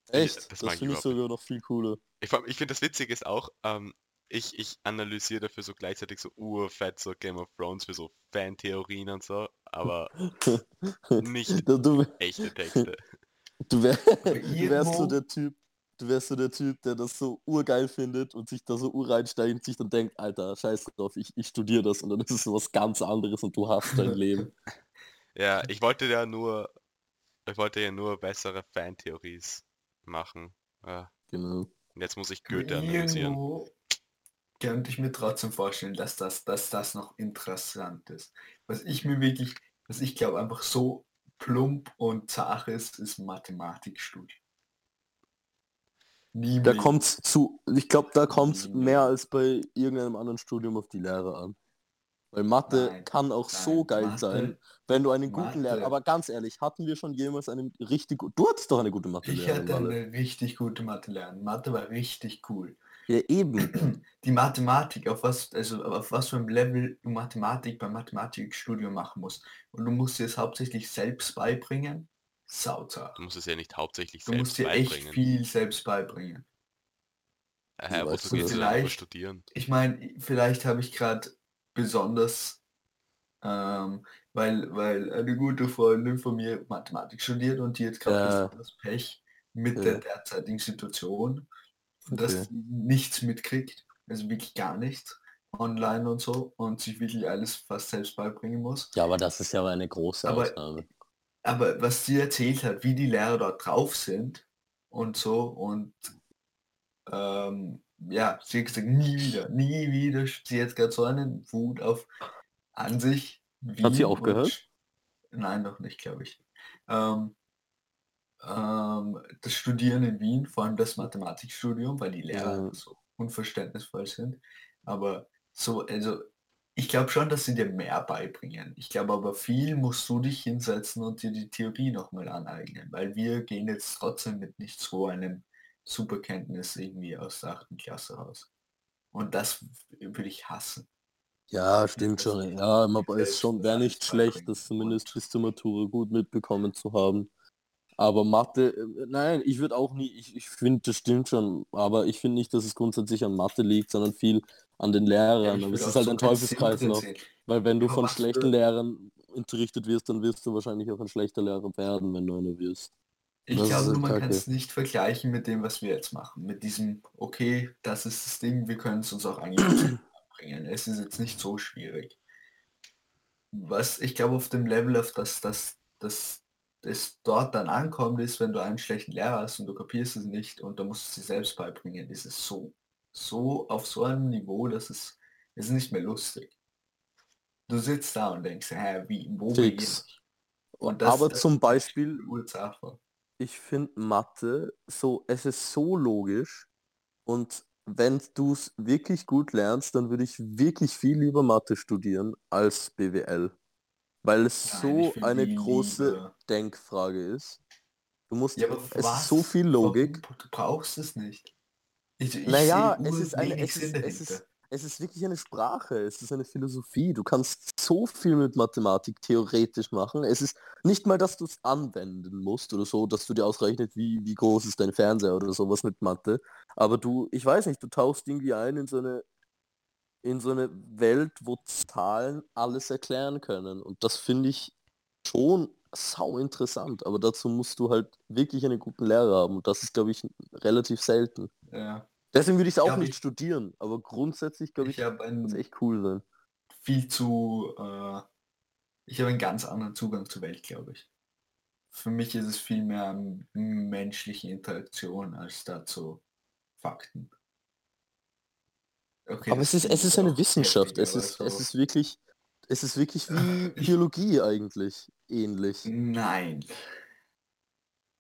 Echt? das Das, finde ich sogar noch viel cooler. Ich, ich finde das Witzige ist auch, ähm, ich, ich analysiere dafür so gleichzeitig so urfett so Game of Thrones für so Fantheorien und so, aber [LAUGHS] nicht echte Texte. [LAUGHS] du, wär, du wärst so der Typ, du wärst so der Typ, der das so urgeil findet und sich da so urreinsteigt und sich dann denkt, Alter, scheiß drauf, ich, ich studiere das und dann ist es so was ganz anderes und du hast dein [LAUGHS] Leben. Ja, ich wollte ja nur, ich wollte ja nur bessere Fantheories machen. Ja, Genau. und jetzt muss ich Goethe analysieren. Irgendwo könnte ich mir trotzdem vorstellen, dass das, dass das noch interessant ist. Was ich mir wirklich, was ich glaube einfach so plump und zart ist, ist Mathematikstudium. Nie Da mehr. kommt's zu, ich glaube, da kommt's Mhm. mehr als bei irgendeinem anderen Studium auf die Lehre an. Weil Mathe Nein, kann auch so nein, geil Mathe- sein, wenn du einen guten Mathe- Lehrer, aber ganz ehrlich, hatten wir schon jemals einen richtig du hattest doch eine gute Ich Mathe-Lehrerin, hatte eine richtig gute Mathe lernen. Mathe war richtig cool. Ja, eben. [CLEARS THROAT] Die Mathematik, auf was, also auf was für einem Level du Mathematik beim Mathematikstudium machen musst. Und du musst dir es hauptsächlich selbst beibringen. Sauzart. Du musst es ja nicht hauptsächlich Du selbst musst dir echt beibringen. viel selbst beibringen. Hä, Wie weißt wozu du gehst du Vielleicht- studieren? Ich meine, vielleicht habe ich gerade besonders, ähm, weil, weil eine gute Freundin von mir Mathematik studiert und die jetzt gerade Ja. besonders Pech mit Ja. der derzeitigen Situation. dass Okay. sie nichts mitkriegt, also wirklich gar nichts online und so und sich wirklich alles fast selbst beibringen muss. Ja, aber das ist ja eine große Aber- Ausnahme. Aber was sie erzählt hat, wie die Lehrer dort drauf sind und so und ähm, ja, sie hat gesagt, nie wieder, nie wieder. Sie hat gerade so einen Wut auf an sich. Hat sie aufgehört? Nein, noch nicht, glaube ich. Ähm, ähm, das Studieren in Wien, vor allem das Mathematikstudium, weil die Lehrer Ja. so unverständnisvoll sind. Aber so, also ich glaube schon, dass sie dir mehr beibringen. Ich glaube aber viel musst du dich hinsetzen und dir die Theorie nochmal aneignen, weil wir gehen jetzt trotzdem mit nicht so einem Superkenntnis irgendwie aus der achten Klasse raus. Und das würde ich hassen. Ja, stimmt schon. Ja, aber es schon, wäre nicht schlecht, das zumindest bis zur Matura gut mitbekommen zu haben. Aber Mathe, äh, nein, ich würde auch nie, ich, ich finde, das stimmt schon, aber ich finde nicht, dass es grundsätzlich an Mathe liegt, sondern viel an den Ja, Lehrern. ich aber es ist halt so ein Teufelskreislauf. Weil wenn du Aber von schlechten für- Lehrern unterrichtet wirst, dann wirst du wahrscheinlich auch ein schlechter Lehrer werden, wenn du einer wirst. Ich Das glaube nur, man kann es nicht vergleichen mit dem, was wir jetzt machen. Mit diesem, okay, das ist das Ding, wir können es uns auch eigentlich [CLEARS THROAT] bringen. Es ist jetzt nicht so schwierig. Was ich glaube auf dem Level, auf das, das, das es dort dann ankommt, ist, wenn du einen schlechten Lehrer hast und du kapierst es nicht und du musst es dir selbst beibringen, ist es so, so auf so einem Niveau, dass es, es ist nicht mehr lustig. Du sitzt da und denkst, hä, wie, wo Fix. Und Aber zum Beispiel, Ursache. ich finde Mathe so, es ist so logisch und wenn du es wirklich gut lernst, dann würde ich wirklich viel lieber Mathe studieren als BWL. Weil es Nein, so eine große Liebe- Denkfrage ist. Du musst, Ja, es was? ist so viel Logik. Du brauchst es nicht. Ich, ich Naja, es ist eine, es ist, es ist, es ist wirklich eine Sprache, es ist eine Philosophie. Du kannst so viel mit Mathematik theoretisch machen. Es ist nicht mal, dass du es anwenden musst oder so, dass du dir ausrechnet, wie, wie groß ist dein Fernseher oder sowas mit Mathe. Aber du, ich weiß nicht, du tauchst irgendwie ein in so eine in so eine Welt, wo Zahlen alles erklären können. Und das finde ich schon sau interessant. Aber dazu musst du halt wirklich einen guten Lehrer haben. Und das ist, glaube ich, relativ selten. Ja. Deswegen würde ich es auch nicht ich- studieren, aber grundsätzlich glaube ich, Ich habe kann einen es echt cool sein. viel zu, äh, ich habe einen ganz anderen Zugang zur Welt, glaube ich. Für mich ist es viel mehr menschliche Interaktion als dazu Fakten. Okay, aber es ist, es ist eine Wissenschaft, es ist, so- es ist wirklich, es ist wirklich [LAUGHS] wie Biologie eigentlich ähnlich. Nein.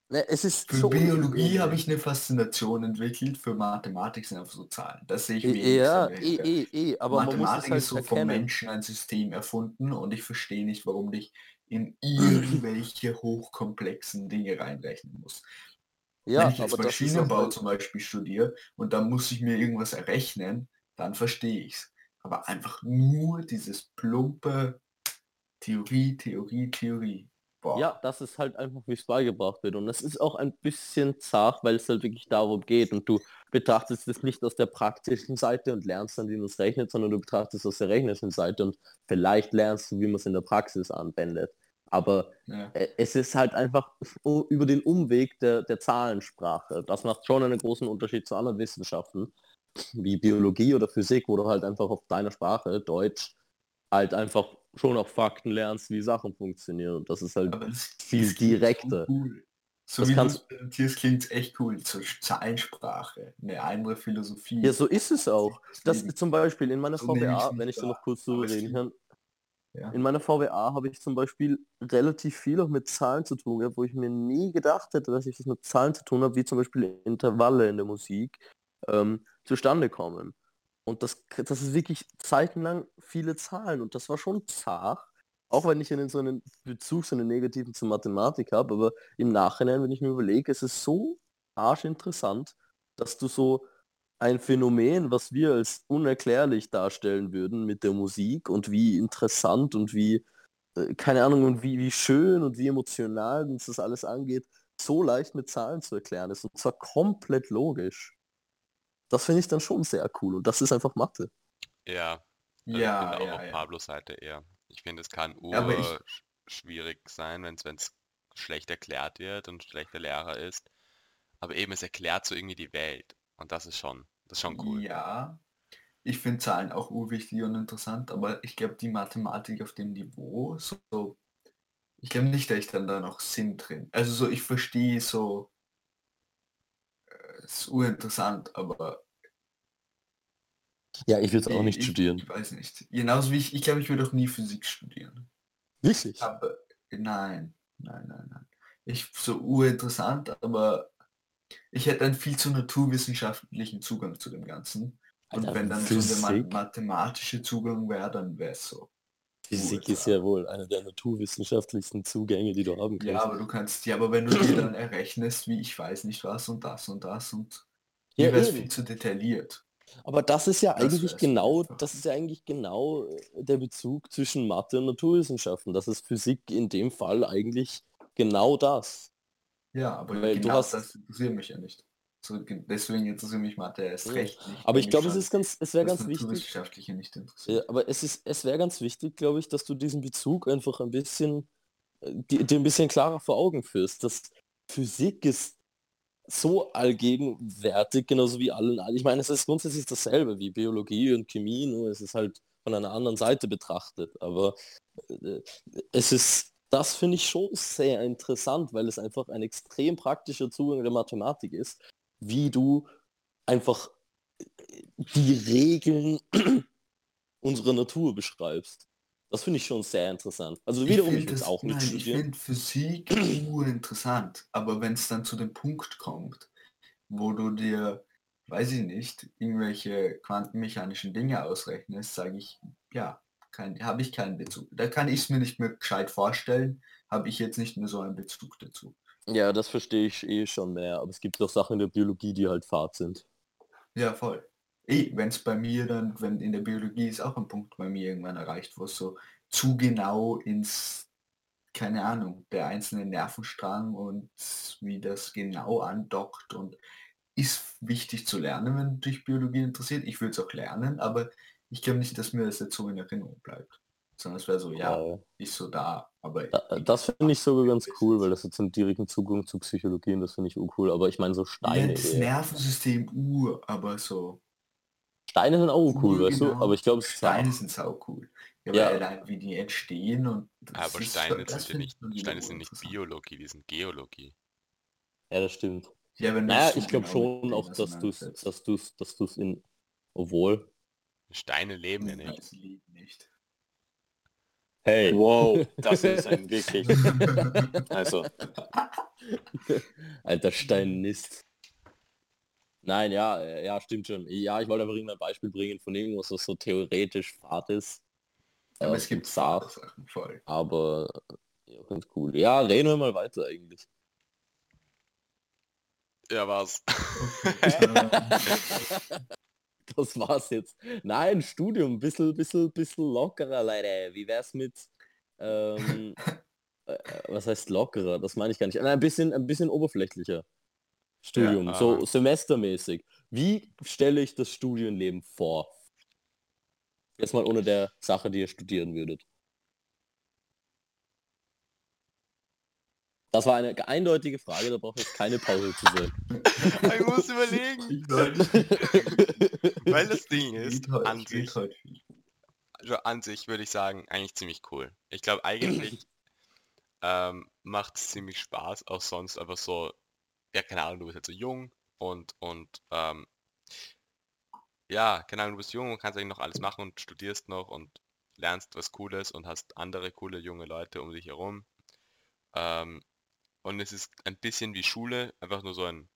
Ne, es ist Für schon Biologie ähnlich. habe ich eine Faszination entwickelt, für Mathematik sind einfach so Zahlen. Das sehe ich wenig Ja, eh, eh, eh, aber Mathematik halt ist so vom erkennen. Menschen ein System erfunden und ich verstehe nicht, warum dich in [CLEARS THROAT] irgendwelche hochkomplexen Dinge reinrechnen muss. Ja, Wenn ich jetzt Maschinenbau halt, zum Beispiel studiere und dann muss ich mir irgendwas errechnen, dann verstehe ich's. Aber einfach nur dieses plumpe Theorie, Theorie, Theorie. Boah. ja, das ist halt einfach, wie es beigebracht wird. Und das ist auch ein bisschen zart, weil es halt wirklich darum geht. Und du betrachtest es nicht aus der praktischen Seite und lernst dann, wie man es rechnet, sondern du betrachtest es aus der rechnerischen Seite und vielleicht lernst du, wie man es in der Praxis anwendet. Aber Ja. äh, es ist halt einfach über den Umweg der, der Zahlensprache. Das macht schon einen großen Unterschied zu anderen Wissenschaften, wie Biologie oder Physik, wo du halt einfach auf deiner Sprache, Deutsch, halt einfach schon auch Fakten lernst, wie Sachen funktionieren. Und das ist halt das, viel das direkter. So cool. So Das wie du kannst- präsentierst, klingt echt cool. So Zahlensprache, eine andere Philosophie. Ja, so ist es auch. Das zum Beispiel in meiner So VWA, wenn ich so noch kurz drüber reden kann, Ja. in meiner VWA habe ich zum Beispiel relativ viel auch mit Zahlen zu tun gehabt, wo ich mir nie gedacht hätte, dass ich das mit Zahlen zu tun habe, wie zum Beispiel Intervalle in der Musik ähm, zustande kommen. Und das, das ist wirklich zeitenlang viele Zahlen und das war schon zart, auch wenn ich einen so einen Bezug, so einen negativen zur Mathematik habe, aber im Nachhinein, wenn ich mir überlege, es ist so arschinteressant, dass du so ein Phänomen, was wir als unerklärlich darstellen würden mit der Musik und wie interessant und wie, äh, keine Ahnung, und wie, wie schön und wie emotional uns das alles angeht, so leicht mit Zahlen zu erklären ist. Und zwar komplett logisch. Das finde ich dann schon sehr cool und das ist einfach Mathe. Ja, also Ja, ich bin auch ja, auf ja. Pablos Seite eher. Ich finde, es kann ich- ur sch- schwierig sein, wenn es schlecht erklärt wird und schlechter Lehrer ist. Aber eben, es erklärt so irgendwie die Welt. Und das ist schon, das ist schon cool. Ja, ich finde Zahlen auch urwichtig und interessant, aber ich glaube, die Mathematik auf dem Niveau, so, ich glaube nicht, dass ich dann da noch Sinn drin. Also so, ich verstehe so, ist urinteressant, aber Ja, ich würde es auch nicht ich, studieren. Ich weiß nicht. Genauso wie ich, ich glaube, ich würde auch nie Physik studieren. Wirklich? Aber nein, nein, nein, nein. Ich so urinteressant, aber ich hätte einen viel zu naturwissenschaftlichen Zugang zu dem Ganzen. Und Alter, wenn dann so der ma Physik? mathematische Zugang wäre, dann wäre es so. Physik ist ja wohl einer der naturwissenschaftlichsten Zugänge, die du haben kannst. Ja, aber du kannst, ja, aber wenn du dir dann errechnest, wie ich weiß nicht was und das und das und Ja, wäre es viel zu detailliert. Aber das ist ja Das eigentlich genau, einfach. das ist ja eigentlich genau äh, der Bezug zwischen Mathe und Naturwissenschaften. Das ist Physik in dem Fall eigentlich genau das. Ja, aber Weil du genau hast- das interessiert mich ja nicht. So, ge- deswegen interessiert mich Mathe erst Ja. recht nicht. Aber ich glaube, es ist ganz, es wäre ganz wichtig. Ja, aber es ist, es wäre ganz wichtig, glaube ich, dass du diesen Bezug einfach ein bisschen, äh, di- dir ein bisschen klarer vor Augen führst. Dass Physik ist so allgegenwärtig, genauso wie allen. Ich meine, es ist grundsätzlich dasselbe wie Biologie und Chemie, nur es ist halt von einer anderen Seite betrachtet. Aber äh, es ist, das finde ich schon sehr interessant, weil es einfach ein extrem praktischer Zugang der Mathematik ist, wie du einfach die Regeln [CLEARS THROAT] unserer Natur beschreibst. Das finde ich schon sehr interessant. Also wiederum, ich, das- auch nicht nein, Ich studieren. finde Physik [CLEARS THROAT] urinteressant, aber wenn es dann zu dem Punkt kommt, wo du dir, weiß ich nicht, irgendwelche quantenmechanischen Dinge ausrechnest, sage ich, ja, habe ich keinen Bezug. Da kann ich es mir nicht mehr gescheit vorstellen, habe ich jetzt nicht mehr so einen Bezug dazu. Ja, das verstehe ich eh schon mehr, aber es gibt auch Sachen in der Biologie, die halt Fahrt sind. Ja, voll. Eh, wenn es bei mir dann, wenn in der Biologie ist auch ein Punkt bei mir irgendwann erreicht, wo es so zu genau ins, keine Ahnung, der einzelne Nervenstrang und wie das genau andockt und ist wichtig zu lernen, wenn dich Biologie interessiert. Ich würde es auch lernen, aber ich glaube nicht, dass mir das jetzt so in Erinnerung bleibt. Sondern es wäre so, ja, Äh, ist so da, aber da- das finde ich sogar ganz cool, weil das so einen direkten Zugang zu Psychologie und das finde ich cool. Aber ich meine so ja, Steine. das eher. Nervensystem Ur, aber so Steine sind auch cool, weißt du? Genau. Aber ich glaube, es ist Steine sind sau cool. Ja, Ja. allein wie die entstehen und das Aber ist Steine das sind ja nicht, Steine sind nicht. Biologie, die sind Geologie. Ja, das stimmt. Ja, wenn du Naja, ich glaube genau schon auch, dass du es, dass du es, dass du es in, obwohl. Steine leben ja nicht. sie lieben nicht. Hey, Wow, das ist ein [LAUGHS] wirklich. Also, alter Steinist. Nein, ja, äh, ja, stimmt schon. Ja, ich wollte einfach irgendein Beispiel bringen von irgendwas, was so theoretisch Fahrt ist. Aber Äh, es gibt Sachen, voll. aber äh, ja, ganz cool. Ja, reden wir mal weiter eigentlich. Ja, was? [LAUGHS] [LAUGHS] Das war's jetzt. Nein, Studium, bisschen, bisschen, bisschen lockerer, Leute. Wie wär's mit, ähm, äh, was heißt lockerer? Das meine ich gar nicht. Ein bisschen, ein bisschen oberflächlicher. Studium, Ja, so aha. semestermäßig. Wie stelle ich das Studienleben vor? Jetzt mal ohne der Sache, die ihr studieren würdet. Das war eine eindeutige Frage, da braucht jetzt keine Pause zu sein. [LAUGHS] ich muss überlegen. [LAUGHS] Weil das Ding ist, an sich, also an sich würde ich sagen, eigentlich ziemlich cool. Ich glaube eigentlich [CLEARS THROAT] ähm, macht es ziemlich Spaß, auch sonst einfach so, ja keine Ahnung, du bist halt so jung und und ähm, ja, keine Ahnung, du bist jung und kannst eigentlich noch alles machen und studierst noch und lernst was Cooles und hast andere coole junge Leute um dich herum. Ähm, und es ist ein bisschen wie Schule, einfach nur so ein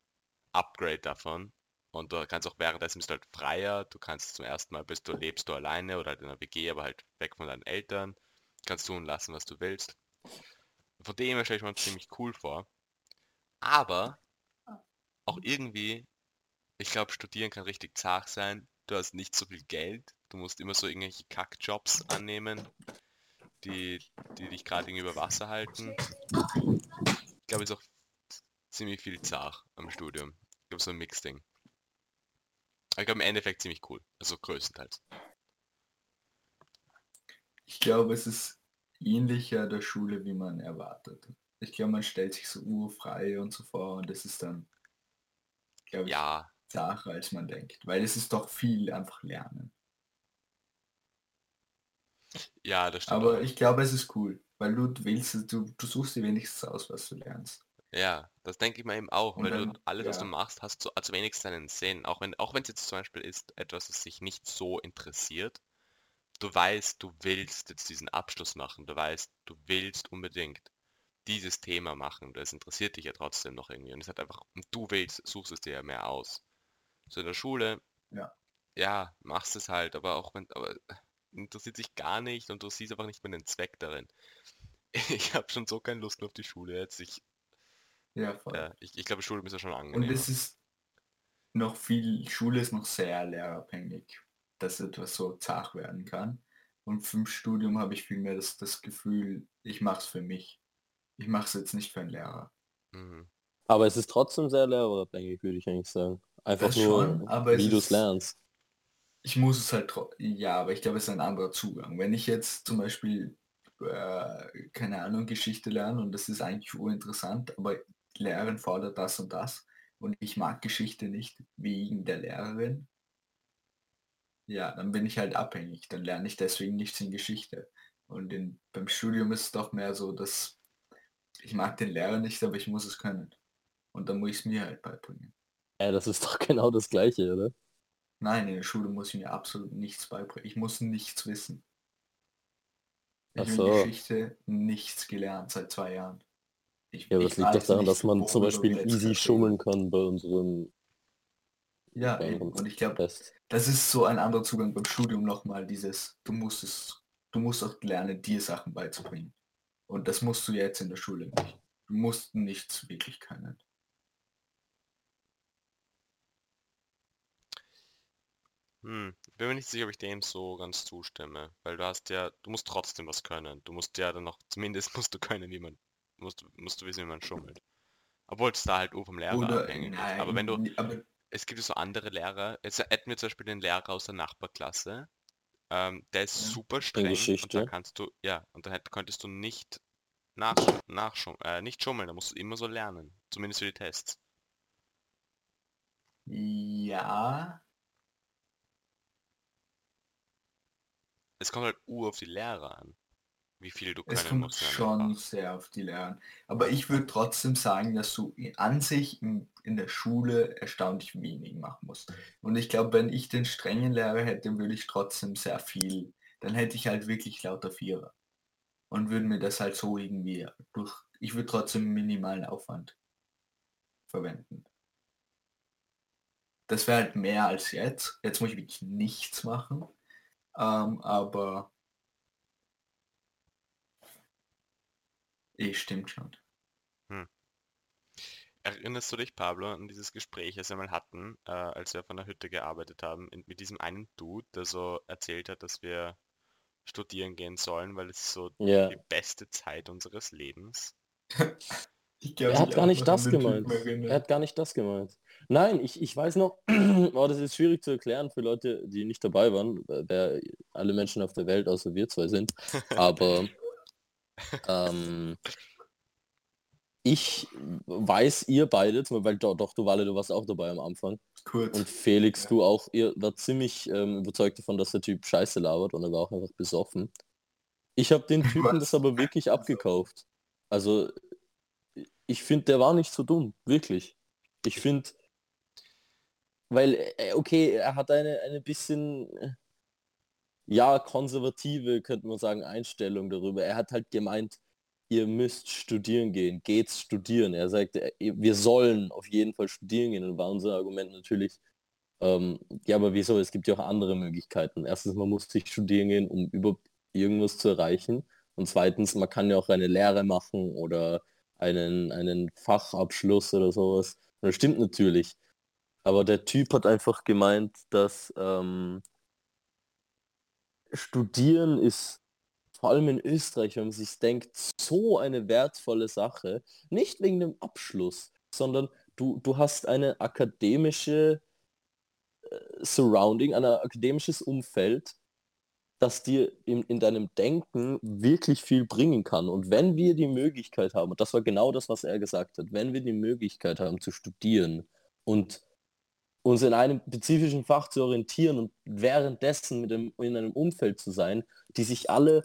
Upgrade davon. Und du kannst auch währenddessen bist du halt freier, du kannst zum ersten Mal bist du, lebst du alleine oder halt in einer WG, aber halt weg von deinen Eltern, kannst tun lassen, was du willst. Von dem her stelle ich mir ziemlich cool vor. Aber auch irgendwie, ich glaube, studieren kann richtig zart sein. Du hast nicht so viel Geld, du musst immer so irgendwelche Kackjobs annehmen, die, die dich gerade über Wasser halten. Ich glaube, es ist auch ziemlich viel zart am Studium. Ich glaube, so ein Mixding. Aber ich glaube, im Endeffekt ziemlich cool. Also größtenteils. Ich glaube, es ist ähnlicher der Schule, wie man erwartet. Ich glaube, man stellt sich so urfrei und so vor und das ist dann, glaube ich, Ja, Sache, als man denkt, weil es ist doch viel einfach lernen. Ja, das stimmt. Aber auch. ich glaube, es ist cool, weil du willst, du, du suchst dir wenigstens aus, was du lernst. Ja, das denke ich mir eben auch, Und weil du dann- alles, was du ja. machst, hast du also wenigstens einen Sinn. Auch wenn, auch wenn es jetzt zum Beispiel ist, etwas, das sich nicht so interessiert. Du weißt, du willst jetzt diesen Abschluss machen. Du weißt, du willst unbedingt dieses Thema machen. Das interessiert dich ja trotzdem noch irgendwie. Und es hat einfach, und du willst, suchst es dir ja mehr aus. So in der Schule, Ja. ja, machst es halt, aber auch wenn, aber interessiert sich gar nicht und du siehst einfach nicht mehr den Zweck darin. [LAUGHS] Ich habe schon so keine Lust mehr auf die Schule jetzt. Ich, Ja, voll. ja, ich, ich glaube, Schule ist ja schon Und angenehm. es ist noch viel, Schule ist noch sehr lehrabhängig, dass etwas so zart werden kann. Und vom Studium habe ich vielmehr das, das Gefühl, ich mache es für mich. Ich mache es jetzt nicht für einen Lehrer. Mhm. Aber es ist trotzdem sehr lehrerabhängig, würde ich eigentlich sagen. Einfach Das nur, schon, aber es wie du es ist- lernst. Ich muss es halt, ja, aber ich glaube, es ist ein anderer Zugang. Wenn ich jetzt zum Beispiel, äh, keine Ahnung, Geschichte lerne und das ist eigentlich uninteressant, aber Lehrerin fordert das und das und ich mag Geschichte nicht wegen der Lehrerin, ja, dann bin ich halt abhängig. Dann lerne ich deswegen nichts in Geschichte. Und in, beim Studium ist es doch mehr so, dass ich mag den Lehrer nicht, aber ich muss es können. Und dann muss ich es mir halt beibringen. Ja, das ist doch [LAUGHS] genau das Gleiche, oder? Nein, in der Schule muss ich mir absolut nichts beibringen. Ich muss nichts wissen. Ich habe so. in Geschichte nichts gelernt seit zwei Jahren. Ich, Ja, aber es liegt doch daran, dass man zum Beispiel easy schummeln kann bei unserem Ja, bei unserem und ich glaube, das ist so ein anderer Zugang beim Studium nochmal, dieses, du musst es, du musst auch lernen, dir Sachen beizubringen. Und das musst du jetzt in der Schule nicht. Du musst nichts wirklich können. Hm, bin mir nicht sicher, ob ich dem so ganz zustimme, weil du hast ja, du musst trotzdem was können. Du musst ja dann noch, zumindest [LAUGHS] musst du können, wie man, musst, du- musst du wissen, wie man schummelt. Obwohl es da halt nur vom Lehrer Oder abhängig ist. nein, Aber wenn du, aber es gibt ja so andere Lehrer, jetzt hätten wir zum Beispiel den Lehrer aus der Nachbarklasse, ähm, der ist Ja. super streng und Geschichte. da kannst du, ja, und dann hätt, könntest du nicht nach, nachschum, äh, nicht schummeln, da musst du immer so lernen, zumindest für die Tests. ja, Es kommt halt ur auf die Lehrer an, wie viel du Es können kommt musst. in einem schon sehr auf die Lehrer. Aber ich würde trotzdem sagen, dass du an sich in, in der Schule erstaunlich wenig machen musst. Und ich glaube, wenn ich den strengen Lehrer hätte, würde ich trotzdem sehr viel. Dann hätte ich halt wirklich lauter Vierer. Und würde mir das halt so irgendwie durch. Ich würde trotzdem minimalen Aufwand verwenden. Das wäre halt mehr als jetzt. Jetzt muss ich wirklich nichts machen. Ähm, aber eh stimmt schon. Erinnerst du dich, Pablo, an dieses Gespräch, das wir mal hatten, äh, als wir von der Hütte gearbeitet haben, in, mit diesem einen Dude, der so erzählt hat, dass wir studieren gehen sollen, weil es ist so Ja. die beste Zeit unseres Lebens? [LAUGHS] Er hat gar nicht das gemeint. Er hat gar nicht das gemeint. Nein, ich, ich weiß noch, [CLEARS THROAT] oh, das ist schwierig zu erklären für Leute, die nicht dabei waren, wer alle Menschen auf der Welt außer wir zwei sind. Aber [LAUGHS] ähm, ich weiß, ihr beide, Beispiel, doch, doch, du Walle, du warst auch dabei am Anfang. Kurz. Und Felix, du auch, ihr wart ziemlich ähm, überzeugt davon, dass der Typ scheiße labert und er war auch einfach besoffen. Ich habe den [LAUGHS] Typen Was? das aber wirklich abgekauft. Also ich finde, der war nicht so dumm, wirklich. Ich finde, weil, äh, okay, er hat eine, eine bisschen, äh, ja, konservative, könnte man sagen, Einstellung darüber. Er hat halt gemeint, ihr müsst studieren gehen, geht's studieren. Er sagte, äh, wir sollen auf jeden Fall studieren gehen. Und war unser Argument natürlich, ähm, ja, aber wieso? Es gibt ja auch andere Möglichkeiten. Erstens, man muss sich studieren gehen, um überhaupt irgendwas zu erreichen. Und zweitens, man kann ja auch eine Lehre machen oder einen, einen Fachabschluss oder sowas. Das stimmt natürlich. Aber der Typ hat einfach gemeint, dass ähm, Studieren ist vor allem in Österreich, wenn man sich denkt, so eine wertvolle Sache. Nicht wegen dem Abschluss, sondern du, du hast eine akademische äh, Surrounding, ein akademisches Umfeld, das dir in, in deinem Denken wirklich viel bringen kann. Und wenn wir die Möglichkeit haben, und das war genau das, was er gesagt hat, wenn wir die Möglichkeit haben zu studieren und uns in einem spezifischen Fach zu orientieren und währenddessen mit dem, in einem Umfeld zu sein, die sich alle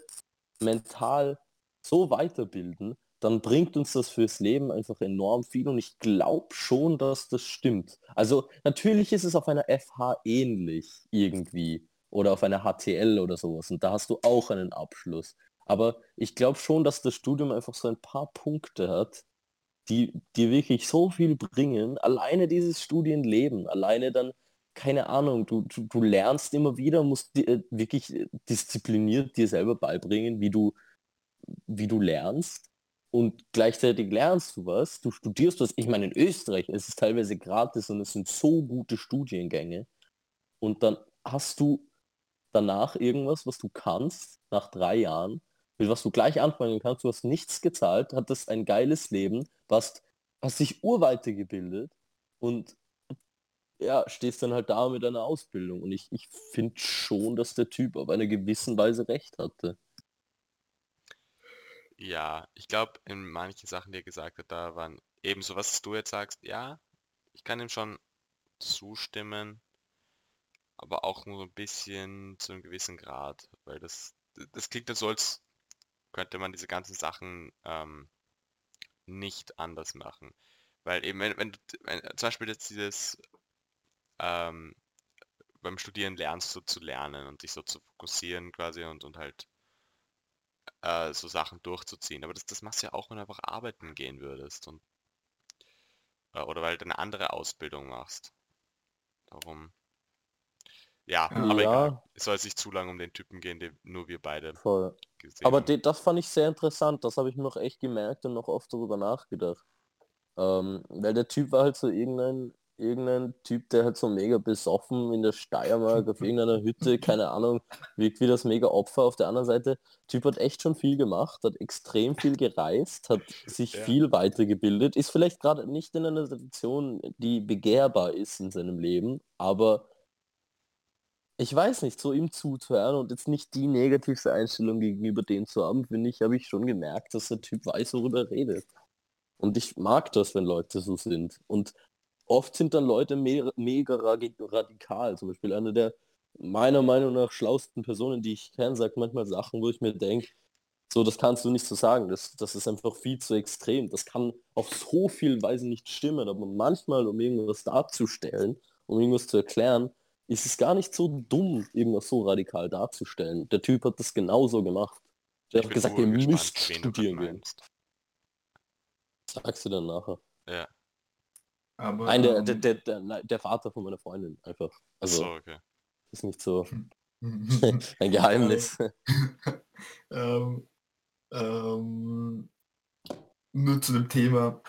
mental so weiterbilden, dann bringt uns das fürs Leben einfach enorm viel und ich glaube schon, dass das stimmt. Also natürlich ist es auf einer FH ähnlich irgendwie oder auf einer HTL oder sowas und da hast du auch einen Abschluss. Aber ich glaube schon, dass das Studium einfach so ein paar Punkte hat, die dir wirklich so viel bringen. Alleine dieses Studienleben, alleine dann, keine Ahnung, du, du, du lernst immer wieder, musst äh, wirklich äh, diszipliniert dir selber beibringen, wie du, wie du lernst. Und gleichzeitig lernst du was, du studierst was. Ich meine, in Österreich ist es teilweise gratis und es sind so gute Studiengänge. Und dann hast du danach irgendwas, was du kannst, nach drei Jahren, mit was du gleich anfangen kannst. Du hast nichts gezahlt, hattest ein geiles Leben, warst, hast dich urweite gebildet und ja, stehst dann halt da mit einer Ausbildung. Und ich, ich finde schon, dass der Typ auf eine gewissen Weise recht hatte. Ja, ich glaube, in manchen Sachen, die er gesagt hat, da waren ebenso, was du jetzt sagst, ja, ich kann ihm schon zustimmen, aber auch nur ein bisschen zu einem gewissen Grad, weil das, das klingt dann so, als könnte man diese ganzen Sachen ähm, nicht anders machen. Weil eben, wenn, wenn du wenn, zum Beispiel jetzt dieses ähm, beim Studieren lernst so zu lernen und dich so zu fokussieren quasi und, und halt äh, so Sachen durchzuziehen. Aber das, das machst du ja auch, wenn du einfach arbeiten gehen würdest und äh, oder weil du eine andere Ausbildung machst. Darum. Ja, Ja. aber egal. Es soll jetzt nicht zu lang um den Typen gehen, den nur wir beide Voll. gesehen Aber haben. das fand ich sehr interessant. Das habe ich mir noch echt gemerkt und noch oft darüber nachgedacht. Ähm, weil der Typ war halt so irgendein, irgendein Typ, der halt so mega besoffen in der Steiermark auf irgendeiner Hütte, keine Ahnung, wirkt wie das mega Opfer. Auf der anderen Seite, Typ hat echt schon viel gemacht, hat extrem viel gereist, hat sich Ja. viel weitergebildet, ist vielleicht gerade nicht in einer Situation, die begehrbar ist in seinem Leben, aber ich weiß nicht, so ihm zuzuhören und jetzt nicht die negativste Einstellung gegenüber dem zu haben, finde ich, habe ich schon gemerkt, dass der Typ weiß, worüber er redet. Und ich mag das, wenn Leute so sind. Und oft sind dann Leute me mega radi- radikal. Zum Beispiel eine der meiner Meinung nach schlausten Personen, die ich kenne, sagt manchmal Sachen, wo ich mir denke, so, das kannst du nicht so sagen. Das, das ist einfach viel zu extrem. Das kann auf so vielen Weisen nicht stimmen. Aber manchmal, um irgendwas darzustellen, um irgendwas zu erklären, ist es gar nicht so dumm, irgendwas so radikal darzustellen. Der Typ hat das genauso gemacht. Der Ich hat gesagt, ihr urgespannt, müsst studieren gehen. Sagst du dann nachher. Ja. Aber Nein, der, ähm, der, der, der Vater von meiner Freundin einfach. Also so, okay. ist nicht so [LAUGHS] [LAUGHS] ein Geheimnis. [LAUGHS] ähm, ähm, nur zu dem Thema,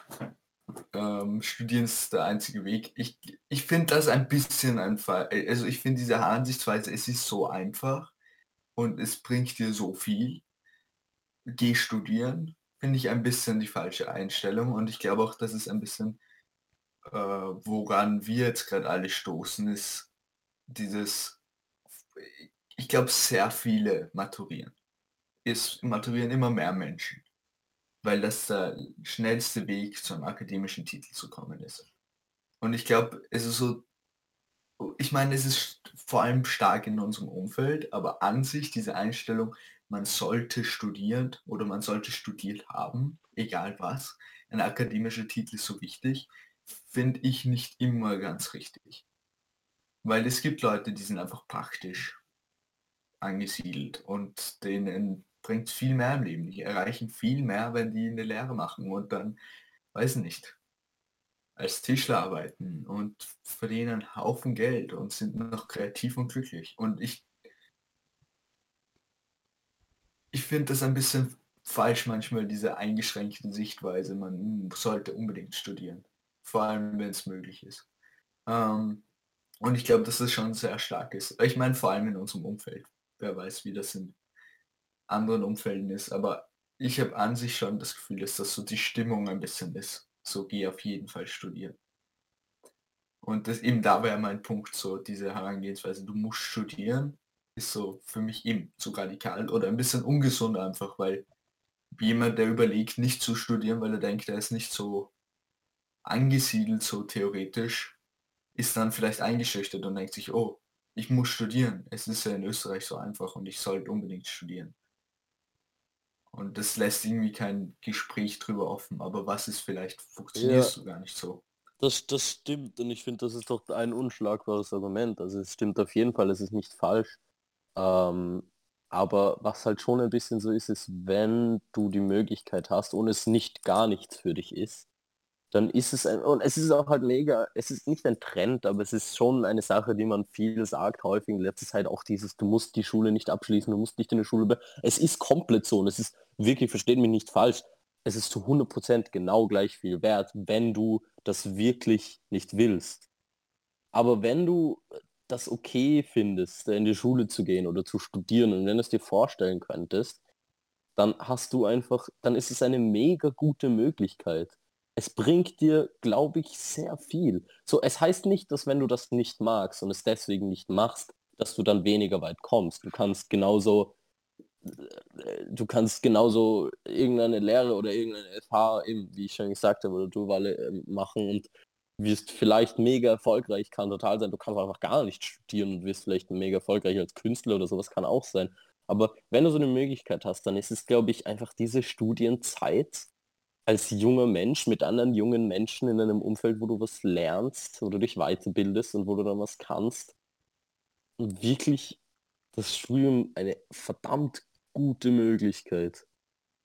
ähm, Studieren ist der einzige Weg. Ich, ich finde das ein bisschen ein Fall. Also ich finde diese Ansichtsweise, es ist so einfach und es bringt dir so viel. Geh studieren, finde ich ein bisschen die falsche Einstellung und ich glaube auch, dass es ein bisschen, äh, woran wir jetzt gerade alle stoßen, ist dieses, ich glaube, sehr viele maturieren. Es maturieren immer mehr Menschen, weil das der schnellste Weg zu einem akademischen Titel zu kommen ist. Und ich glaube, es ist so, ich meine, es ist vor allem stark in unserem Umfeld, aber an sich diese Einstellung, man sollte studieren oder man sollte studiert haben, egal was, ein akademischer Titel ist so wichtig, finde ich nicht immer ganz richtig. Weil es gibt Leute, die sind einfach praktisch angesiedelt und denen bringt viel mehr im Leben. Die erreichen viel mehr, wenn die eine Lehre machen und dann, weiß nicht, als Tischler arbeiten und verdienen einen Haufen Geld und sind noch kreativ und glücklich. Und ich, ich finde das ein bisschen falsch manchmal, diese eingeschränkte Sichtweise. Man sollte unbedingt studieren. Vor allem, wenn es möglich ist. Ähm, und ich glaube, dass das schon sehr stark ist. Ich meine, vor allem in unserem Umfeld. Wer weiß, wie das in anderen Umfelden ist. Aber ich habe an sich schon das Gefühl, dass das so die Stimmung ein bisschen ist. So geh auf jeden Fall studieren. Und das eben da wäre mein Punkt, so diese Herangehensweise, du musst studieren, ist so für mich eben zu radikal oder ein bisschen ungesund einfach, weil jemand, der überlegt, nicht zu studieren, weil er denkt, er ist nicht so angesiedelt, so theoretisch, ist dann vielleicht eingeschüchtert und denkt sich, oh, ich muss studieren. Es ist ja in Österreich so einfach und ich sollte unbedingt studieren. Und das lässt irgendwie kein Gespräch drüber offen. Aber was ist vielleicht, funktionierst du gar nicht so. Das, das stimmt und ich finde, das ist doch ein unschlagbares Argument. Also es stimmt auf jeden Fall, es ist nicht falsch. Ähm, aber was halt schon ein bisschen so ist, ist, wenn du die Möglichkeit hast und es nicht gar nichts für dich ist, dann ist es ein, und es ist auch halt mega, es ist nicht ein Trend, aber es ist schon eine Sache, die man viel sagt, häufig in letzter Zeit auch dieses, du musst die Schule nicht abschließen, du musst nicht in der Schule. Es ist komplett so und es ist wirklich, versteht mich nicht falsch, es ist zu 100% genau gleich viel wert, wenn du das wirklich nicht willst. Aber wenn du das okay findest, in die Schule zu gehen oder zu studieren und wenn du es dir vorstellen könntest, dann hast du einfach, dann ist es eine mega gute Möglichkeit es bringt dir, glaube ich, sehr viel. So, es heißt nicht, dass wenn du das nicht magst und es deswegen nicht machst, dass du dann weniger weit kommst. Du kannst genauso, du kannst genauso irgendeine Lehre oder irgendeine FH, wie ich schon gesagt habe, oder Duale ähm, machen und wirst vielleicht mega erfolgreich, kann total sein. Du kannst einfach gar nicht studieren und wirst vielleicht mega erfolgreich als Künstler oder sowas, kann auch sein. Aber wenn du so eine Möglichkeit hast, dann ist es, glaube ich, einfach diese Studienzeit, als junger Mensch mit anderen jungen Menschen in einem Umfeld, wo du was lernst, wo du dich weiterbildest und wo du dann was kannst. Wirklich das Studium eine verdammt gute Möglichkeit.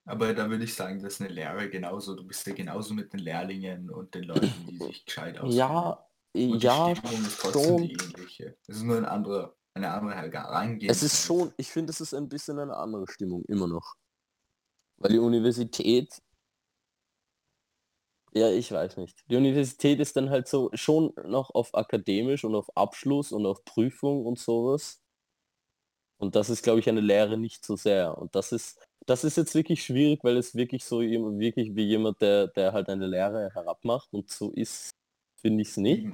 Aber da würde ich sagen, das ist eine Lehre genauso. Du bist ja genauso mit den Lehrlingen und den Leuten, die sich gescheit [CLEARS THROAT] auskennen. Ja, und ja, schon. die ähnliche. Es ist nur ein anderer, eine andere Herangehensweise. Es ist schon, ich finde, es ist ein bisschen eine andere Stimmung, immer noch. Weil die Universität, ja, ich weiß nicht. Die Universität ist dann halt so schon noch auf akademisch und auf Abschluss und auf Prüfung und sowas. Und das ist, glaube ich, eine Lehre nicht so sehr. Und das ist, das ist jetzt wirklich schwierig, weil es wirklich so wirklich wie jemand, der, der halt eine Lehre herabmacht und so ist, finde ich es nicht.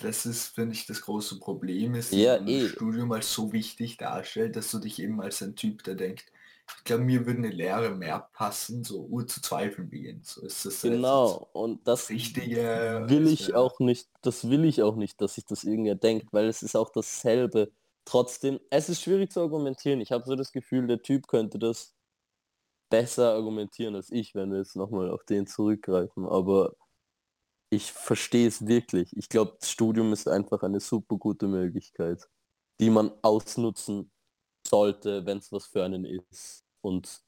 Das ist, finde ich, das große Problem ist, Ja, dass man eh. das Studium als so wichtig darstellt, dass du dich eben als ein Typ, der denkt, ich glaube, mir würde eine Lehre mehr passen, so Uhr zu zweifeln beginnt. So ist das jetzt Genau. Und das das Richtige. will ich auch nicht, das will ich auch nicht, dass sich das irgendwer denkt, weil es ist auch dasselbe. Trotzdem, es ist schwierig zu argumentieren. Ich habe so das Gefühl, der Typ könnte das besser argumentieren als ich, wenn wir jetzt nochmal auf den zurückgreifen. Aber ich verstehe es wirklich. Ich glaube, das Studium ist einfach eine super gute Möglichkeit, die man ausnutzen sollte, wenn es was für einen ist und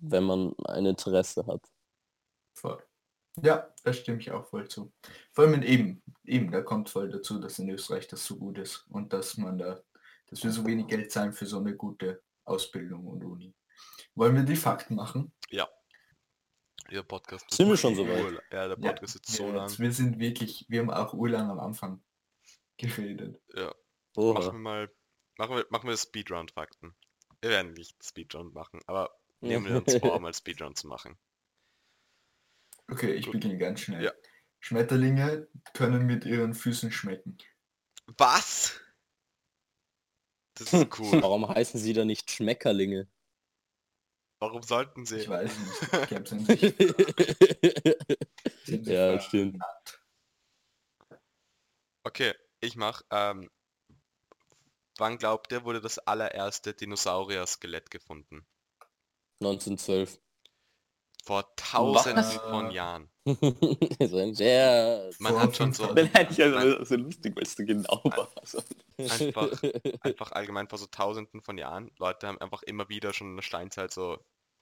wenn man ein Interesse hat. Voll. Ja, da stimme ich auch voll zu. Vor allem eben, eben, da kommt voll dazu, dass in Österreich das so gut ist und dass man da, dass wir so wenig Geld zahlen für so eine gute Ausbildung und Uni. Wollen wir die Fakten machen? Der Podcast. Sind wir schon so weit? Ja, der Ja, Podcast ist so wir, lang. wir sind wirklich, wir haben auch urlang am Anfang geredet. Ja. Oha. Machen wir mal, machen wir, machen wir Speedround-Fakten. Wir werden nicht Speedround machen, aber nehmen wir uns vor, [LAUGHS] mal Speedround zu machen. Okay, ich Gut. beginne ganz schnell. Ja. Schmetterlinge können mit ihren Füßen schmecken. Was? Das ist [LAUGHS] cool. Warum heißen sie da nicht Schmeckerlinge? Warum sollten sie? Ich weiß nicht. [LAUGHS] Ich haben sich ja, stimmt. Okay, ich mach. Ähm, wann glaubt ihr, wurde das allererste Dinosaurier-Skelett gefunden? 1912. Vor tausenden Was? von Jahren. [LAUGHS] so ein Scherz. Man hat schon so 5000 Dann hätte ich also so lustig, weil es so genau war. Einfach, [LAUGHS] einfach allgemein vor so tausenden von Jahren. Leute haben einfach immer wieder schon in der Steinzeit so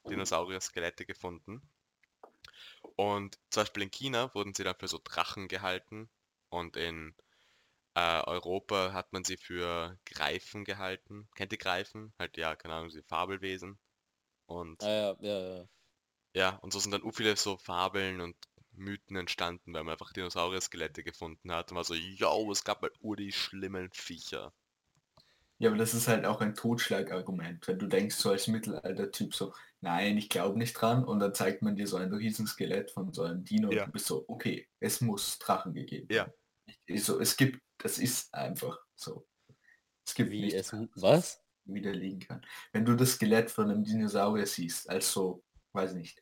Dinosaurier-Skelette gefunden. Und zum Beispiel in China wurden sie dann für so Drachen gehalten und in äh, Europa hat man sie für Greifen gehalten. Kennt ihr Greifen? Halt ja, keine Ahnung, sie Fabelwesen. Und ah, ja, ja, ja. ja, und so sind dann u viele so Fabeln und Mythen entstanden, weil man einfach Dinosaurier-Skelette gefunden hat und war so, yo, es gab mal ur die schlimmen Viecher. Ja, aber das ist halt auch ein Totschlagargument, wenn du denkst so als Mittelalter-Typ so, nein, ich glaube nicht dran und dann zeigt man dir so ein Riesenskelett von so einem Dino Ja. und du bist so, okay, es muss Drachen gegeben. Ja. haben. Ich- So, es gibt, das ist einfach so. Es gibt Wie nichts, es. Was? widerlegen kann. Wenn du das Skelett von einem Dinosaurier siehst, als so, weiß nicht,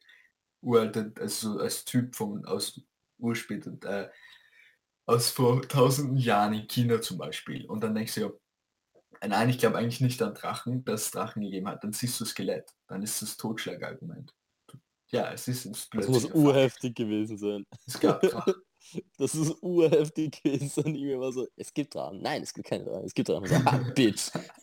uralte, also so als Typ von aus urspäter, äh, aus vor tausenden Jahren in China zum Beispiel. Und dann denkst du, ja, nein, ich glaube eigentlich nicht an Drachen, dass Drachen gegeben hat. Dann siehst du Skelett. Dann ist das Totschlagargument. Ja, es ist ein Das muss urheftig gewesen sein. Es gab Drachen. [LAUGHS] Das ist urheftig gewesen sein. Ich war so, es gibt Drachen. Nein, es gibt keine Drachen. Es gibt Drachen. So, [LAUGHS] ah, Bitch. [LAUGHS]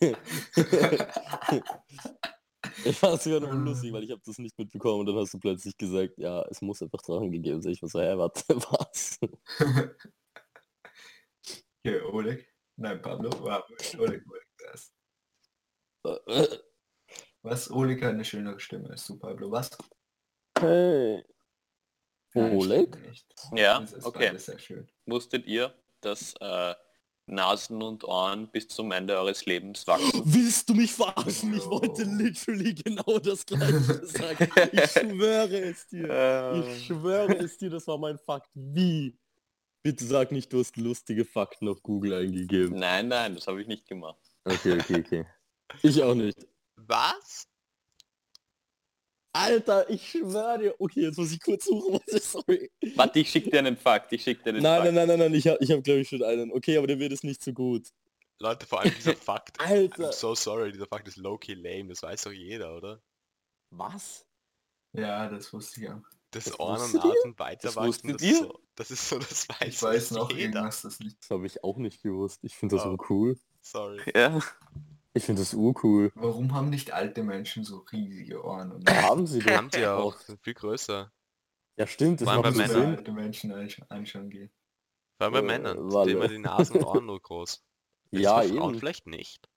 ich fand es sogar noch unlustig, weil ich habe das nicht mitbekommen und dann hast du plötzlich gesagt, ja, es muss einfach Drachen gegeben sein. Ich war so, hä, warte, [LAUGHS] was? Hier, Oleg. Nein, Pablo. Oleg, Oleg, das. Was? Oleg hat eine schönere Stimme als du, Pablo. Was? Hey. Oleg? Ja, okay. Wusstet ihr, dass äh, Nasen und Ohren bis zum Ende eures Lebens wachsen? [GASPS] Willst du mich verarschen? Ich wollte literally genau das gleiche [LAUGHS] sagen. Ich schwöre es dir. Ich schwöre es dir, das war mein Fakt. Wie? Bitte sag nicht, du hast lustige Fakten auf Google eingegeben. nein, nein, das habe ich nicht gemacht. Okay, okay, okay. Ich auch nicht. Was? Alter, ich schwöre dir. Okay, jetzt muss ich kurz suchen, was ist. Sorry. Warte, ich schicke dir einen Fakt. Ich schicke dir den Nein, Fakt. nein, nein, nein, nein, ich habe, ich hab, glaube ich, schon einen. Okay, aber der wird es nicht so gut. Leute, vor allem dieser Fakt. Alter. I'm so sorry, dieser Fakt ist low-key lame, das weiß doch jeder, oder? Was? Ja, das wusste ich auch. Das Das Ohren und wusstet ihr? Nasen weiter Das das so, das ist so, das weiß, Ich weiß nicht noch jeder. irgendwas, das nicht. Das habe ich auch nicht gewusst. Ich finde das Oh. urcool. Sorry. Ja. Ich finde das urcool. Warum haben nicht alte Menschen so riesige Ohren? Und Haben sie Die [LAUGHS] doch. haben sie auch, sind viel größer. Ja, stimmt, das Vor allem macht bei so Männern. Sinn. alte Menschen ansch- anschauen gehen. Vor allem bei Äh, Männern, sind immer die Nasen und Ohren nur groß. [LAUGHS] Ist Ja, bei Frauen eben. vielleicht nicht.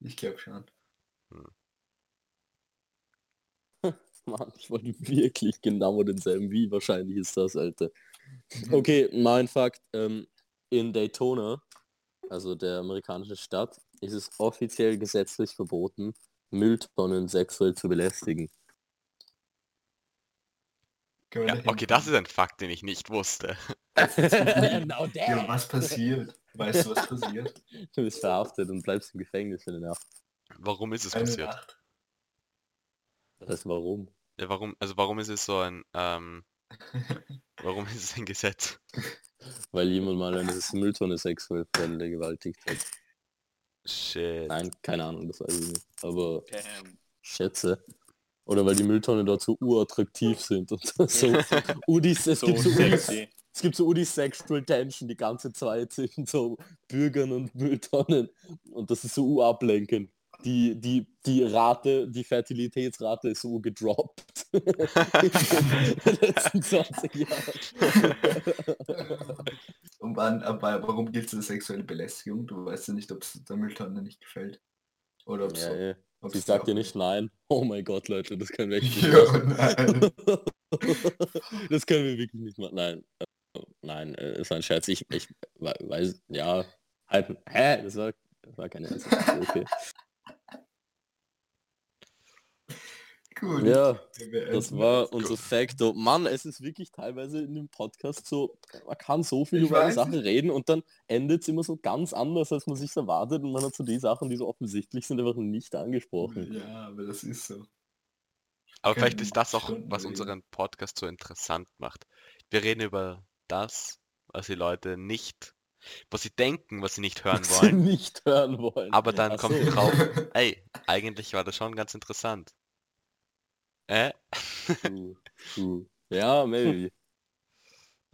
Ich glaube schon. [LAUGHS] Mann, ich wollte wirklich genau denselben. Wie wahrscheinlich ist das, Alter? Okay, mein Fakt. Ähm, in Daytona, also der amerikanischen Stadt, ist es offiziell gesetzlich verboten, Mülltonnen sexuell zu belästigen. Ja, okay, das ist ein Fakt, den ich nicht wusste. [LAUGHS] genau Ja, was passiert? Weißt du, was passiert? Du bist verhaftet und bleibst im Gefängnis für eine Nacht. Warum ist es Eine passiert? Nacht. Das heißt, warum? Ja, warum, also warum ist es so ein, ähm, warum ist es ein Gesetz? Weil jemand mal eine Mülltonne sexuell vergewaltigt hat. Shit. Nein, keine Ahnung, das weiß ich nicht. Aber Damn. schätze. Oder weil die Mülltonnen dort so urattraktiv sind und so [LAUGHS] Udis, es So gibt so Udis, es gibt so Udis Sexual Tension die ganze Zeit zwischen so Bürgern und Mülltonnen und das ist so urablenkend. Die, die, die Rate, die Fertilitätsrate ist so gedroppt. [LAUGHS] [LAUGHS] in den letzten 20 Jahren. Und wann, aber warum gilt es als sexuelle Belästigung? Du weißt ja nicht, ob es der Mülltonne nicht gefällt. Oder ob ja, ja. Sie dir sagt dir nicht nein. Oh mein Gott, Leute, das können wir echt nicht Ja, [LAUGHS] das können wir wirklich nicht machen. Nein, äh, nein, äh, ist ein Scherz. Ich, ich we- weiß, ja, halt, hä, das war, das war keine Ernst. Okay. Gut. Ja, das war unser Facto. Mann, es ist wirklich teilweise in dem Podcast so, man kann so viel Ich über eine Sache reden und dann endet es immer so ganz anders, als man sich erwartet und man hat so die Sachen, die so offensichtlich sind, einfach nicht angesprochen. Ja, aber das ist so. Aber vielleicht ist das auch, was reden. unseren Podcast so interessant macht. Wir reden über das, was die Leute nicht, was sie denken, was sie nicht hören Was sie wollen. nicht hören wollen. Aber dann Ach kommt so. drauf, [LAUGHS] ey, eigentlich war das schon ganz interessant. Äh? True, true. Ja, maybe. [LAUGHS]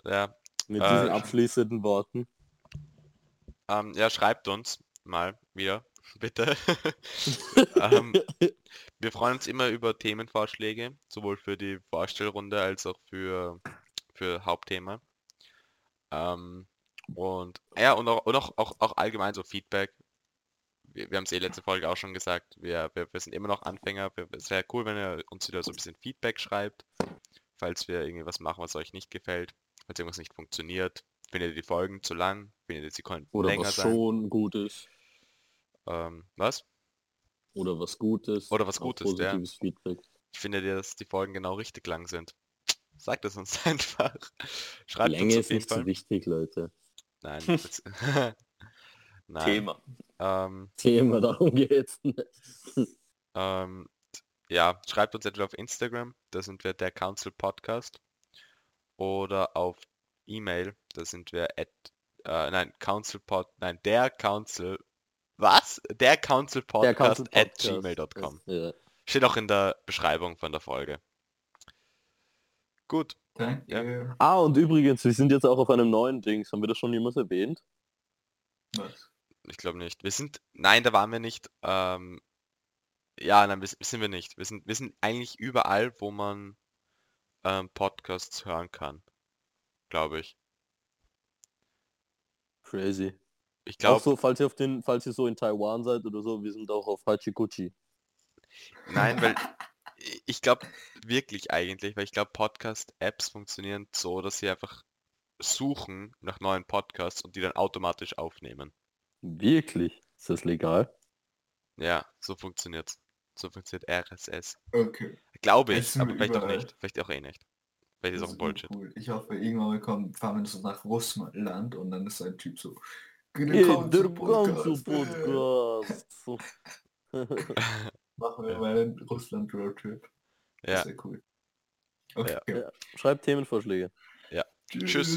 Ja, Mit Äh, diesen abschließenden Worten. ähm, ja, schreibt uns mal wieder, [LAUGHS] bitte. [LAUGHS] ähm, wir freuen uns immer über Themenvorschläge, sowohl für die Vorstellrunde als auch für, für Hauptthema. Ähm, und ja, und auch, und auch, auch, auch allgemein so Feedback. Wir, wir haben es eh letzte Folge auch schon gesagt, wir, wir, wir sind immer noch Anfänger. Wir- Es wäre cool, wenn ihr uns wieder so ein bisschen Feedback schreibt, falls wir irgendwie was machen, was euch nicht gefällt, falls irgendwas nicht funktioniert. Findet ihr die Folgen zu lang? Findet ihr sie könnten Oder länger was sein? schon gut ist. Ähm, was? Oder was Gutes. Oder was Gutes, ja. positives Feedback. Findet ihr, dass die Folgen genau richtig lang sind? Sagt es uns [LAUGHS] einfach. Schreibt Länge uns auf ist nicht so wichtig, Leute. Nein. [LAUGHS] Nein. Thema. Ähm, Thema, darum geht's. ähm, ja, schreibt uns entweder auf Instagram, da sind wir der Council Podcast, oder auf E-Mail. Da sind wir at, äh, nein, councilpod, nein, der Council, was? Der Council Der Podcast Council at Podcast. gmail.com. Ja. Steht auch in der Beschreibung von der Folge. Gut. Danke. Ah, und übrigens, wir sind jetzt auch auf einem neuen Dings. Haben wir das schon jemals erwähnt? Was? Ich glaube nicht. Wir sind, nein, da waren wir nicht. Ähm, ja, nein, wir, sind wir nicht. Wir sind, wir sind eigentlich überall, wo man ähm, Podcasts hören kann. Glaube ich. Crazy. Ich Auch glaube, so, falls ihr auf den, falls ihr so in Taiwan seid oder so, wir sind auch auf Hachikuchi. nein, weil [LAUGHS] ich glaube wirklich eigentlich, weil ich glaube Podcast-Apps funktionieren so, dass sie einfach suchen nach neuen Podcasts und die dann automatisch aufnehmen. Wirklich? Ist das legal? Ja, so funktioniert's. So funktioniert RSS. Okay. Glaube ich, aber vielleicht auch überall. nicht. Vielleicht auch eh nicht. Vielleicht ist Das auch ist Bullshit. Cool. Ich hoffe, irgendwann kommen, fahren wir so nach Russland und dann ist ein Typ so. Hey, der Podcast. Podcast. [LAUGHS] [LAUGHS] Machen wir Ja. mal einen Russland-Roadtrip. Das Ja. ja cool. Okay. Ja. Schreibt Themenvorschläge. Tschüss.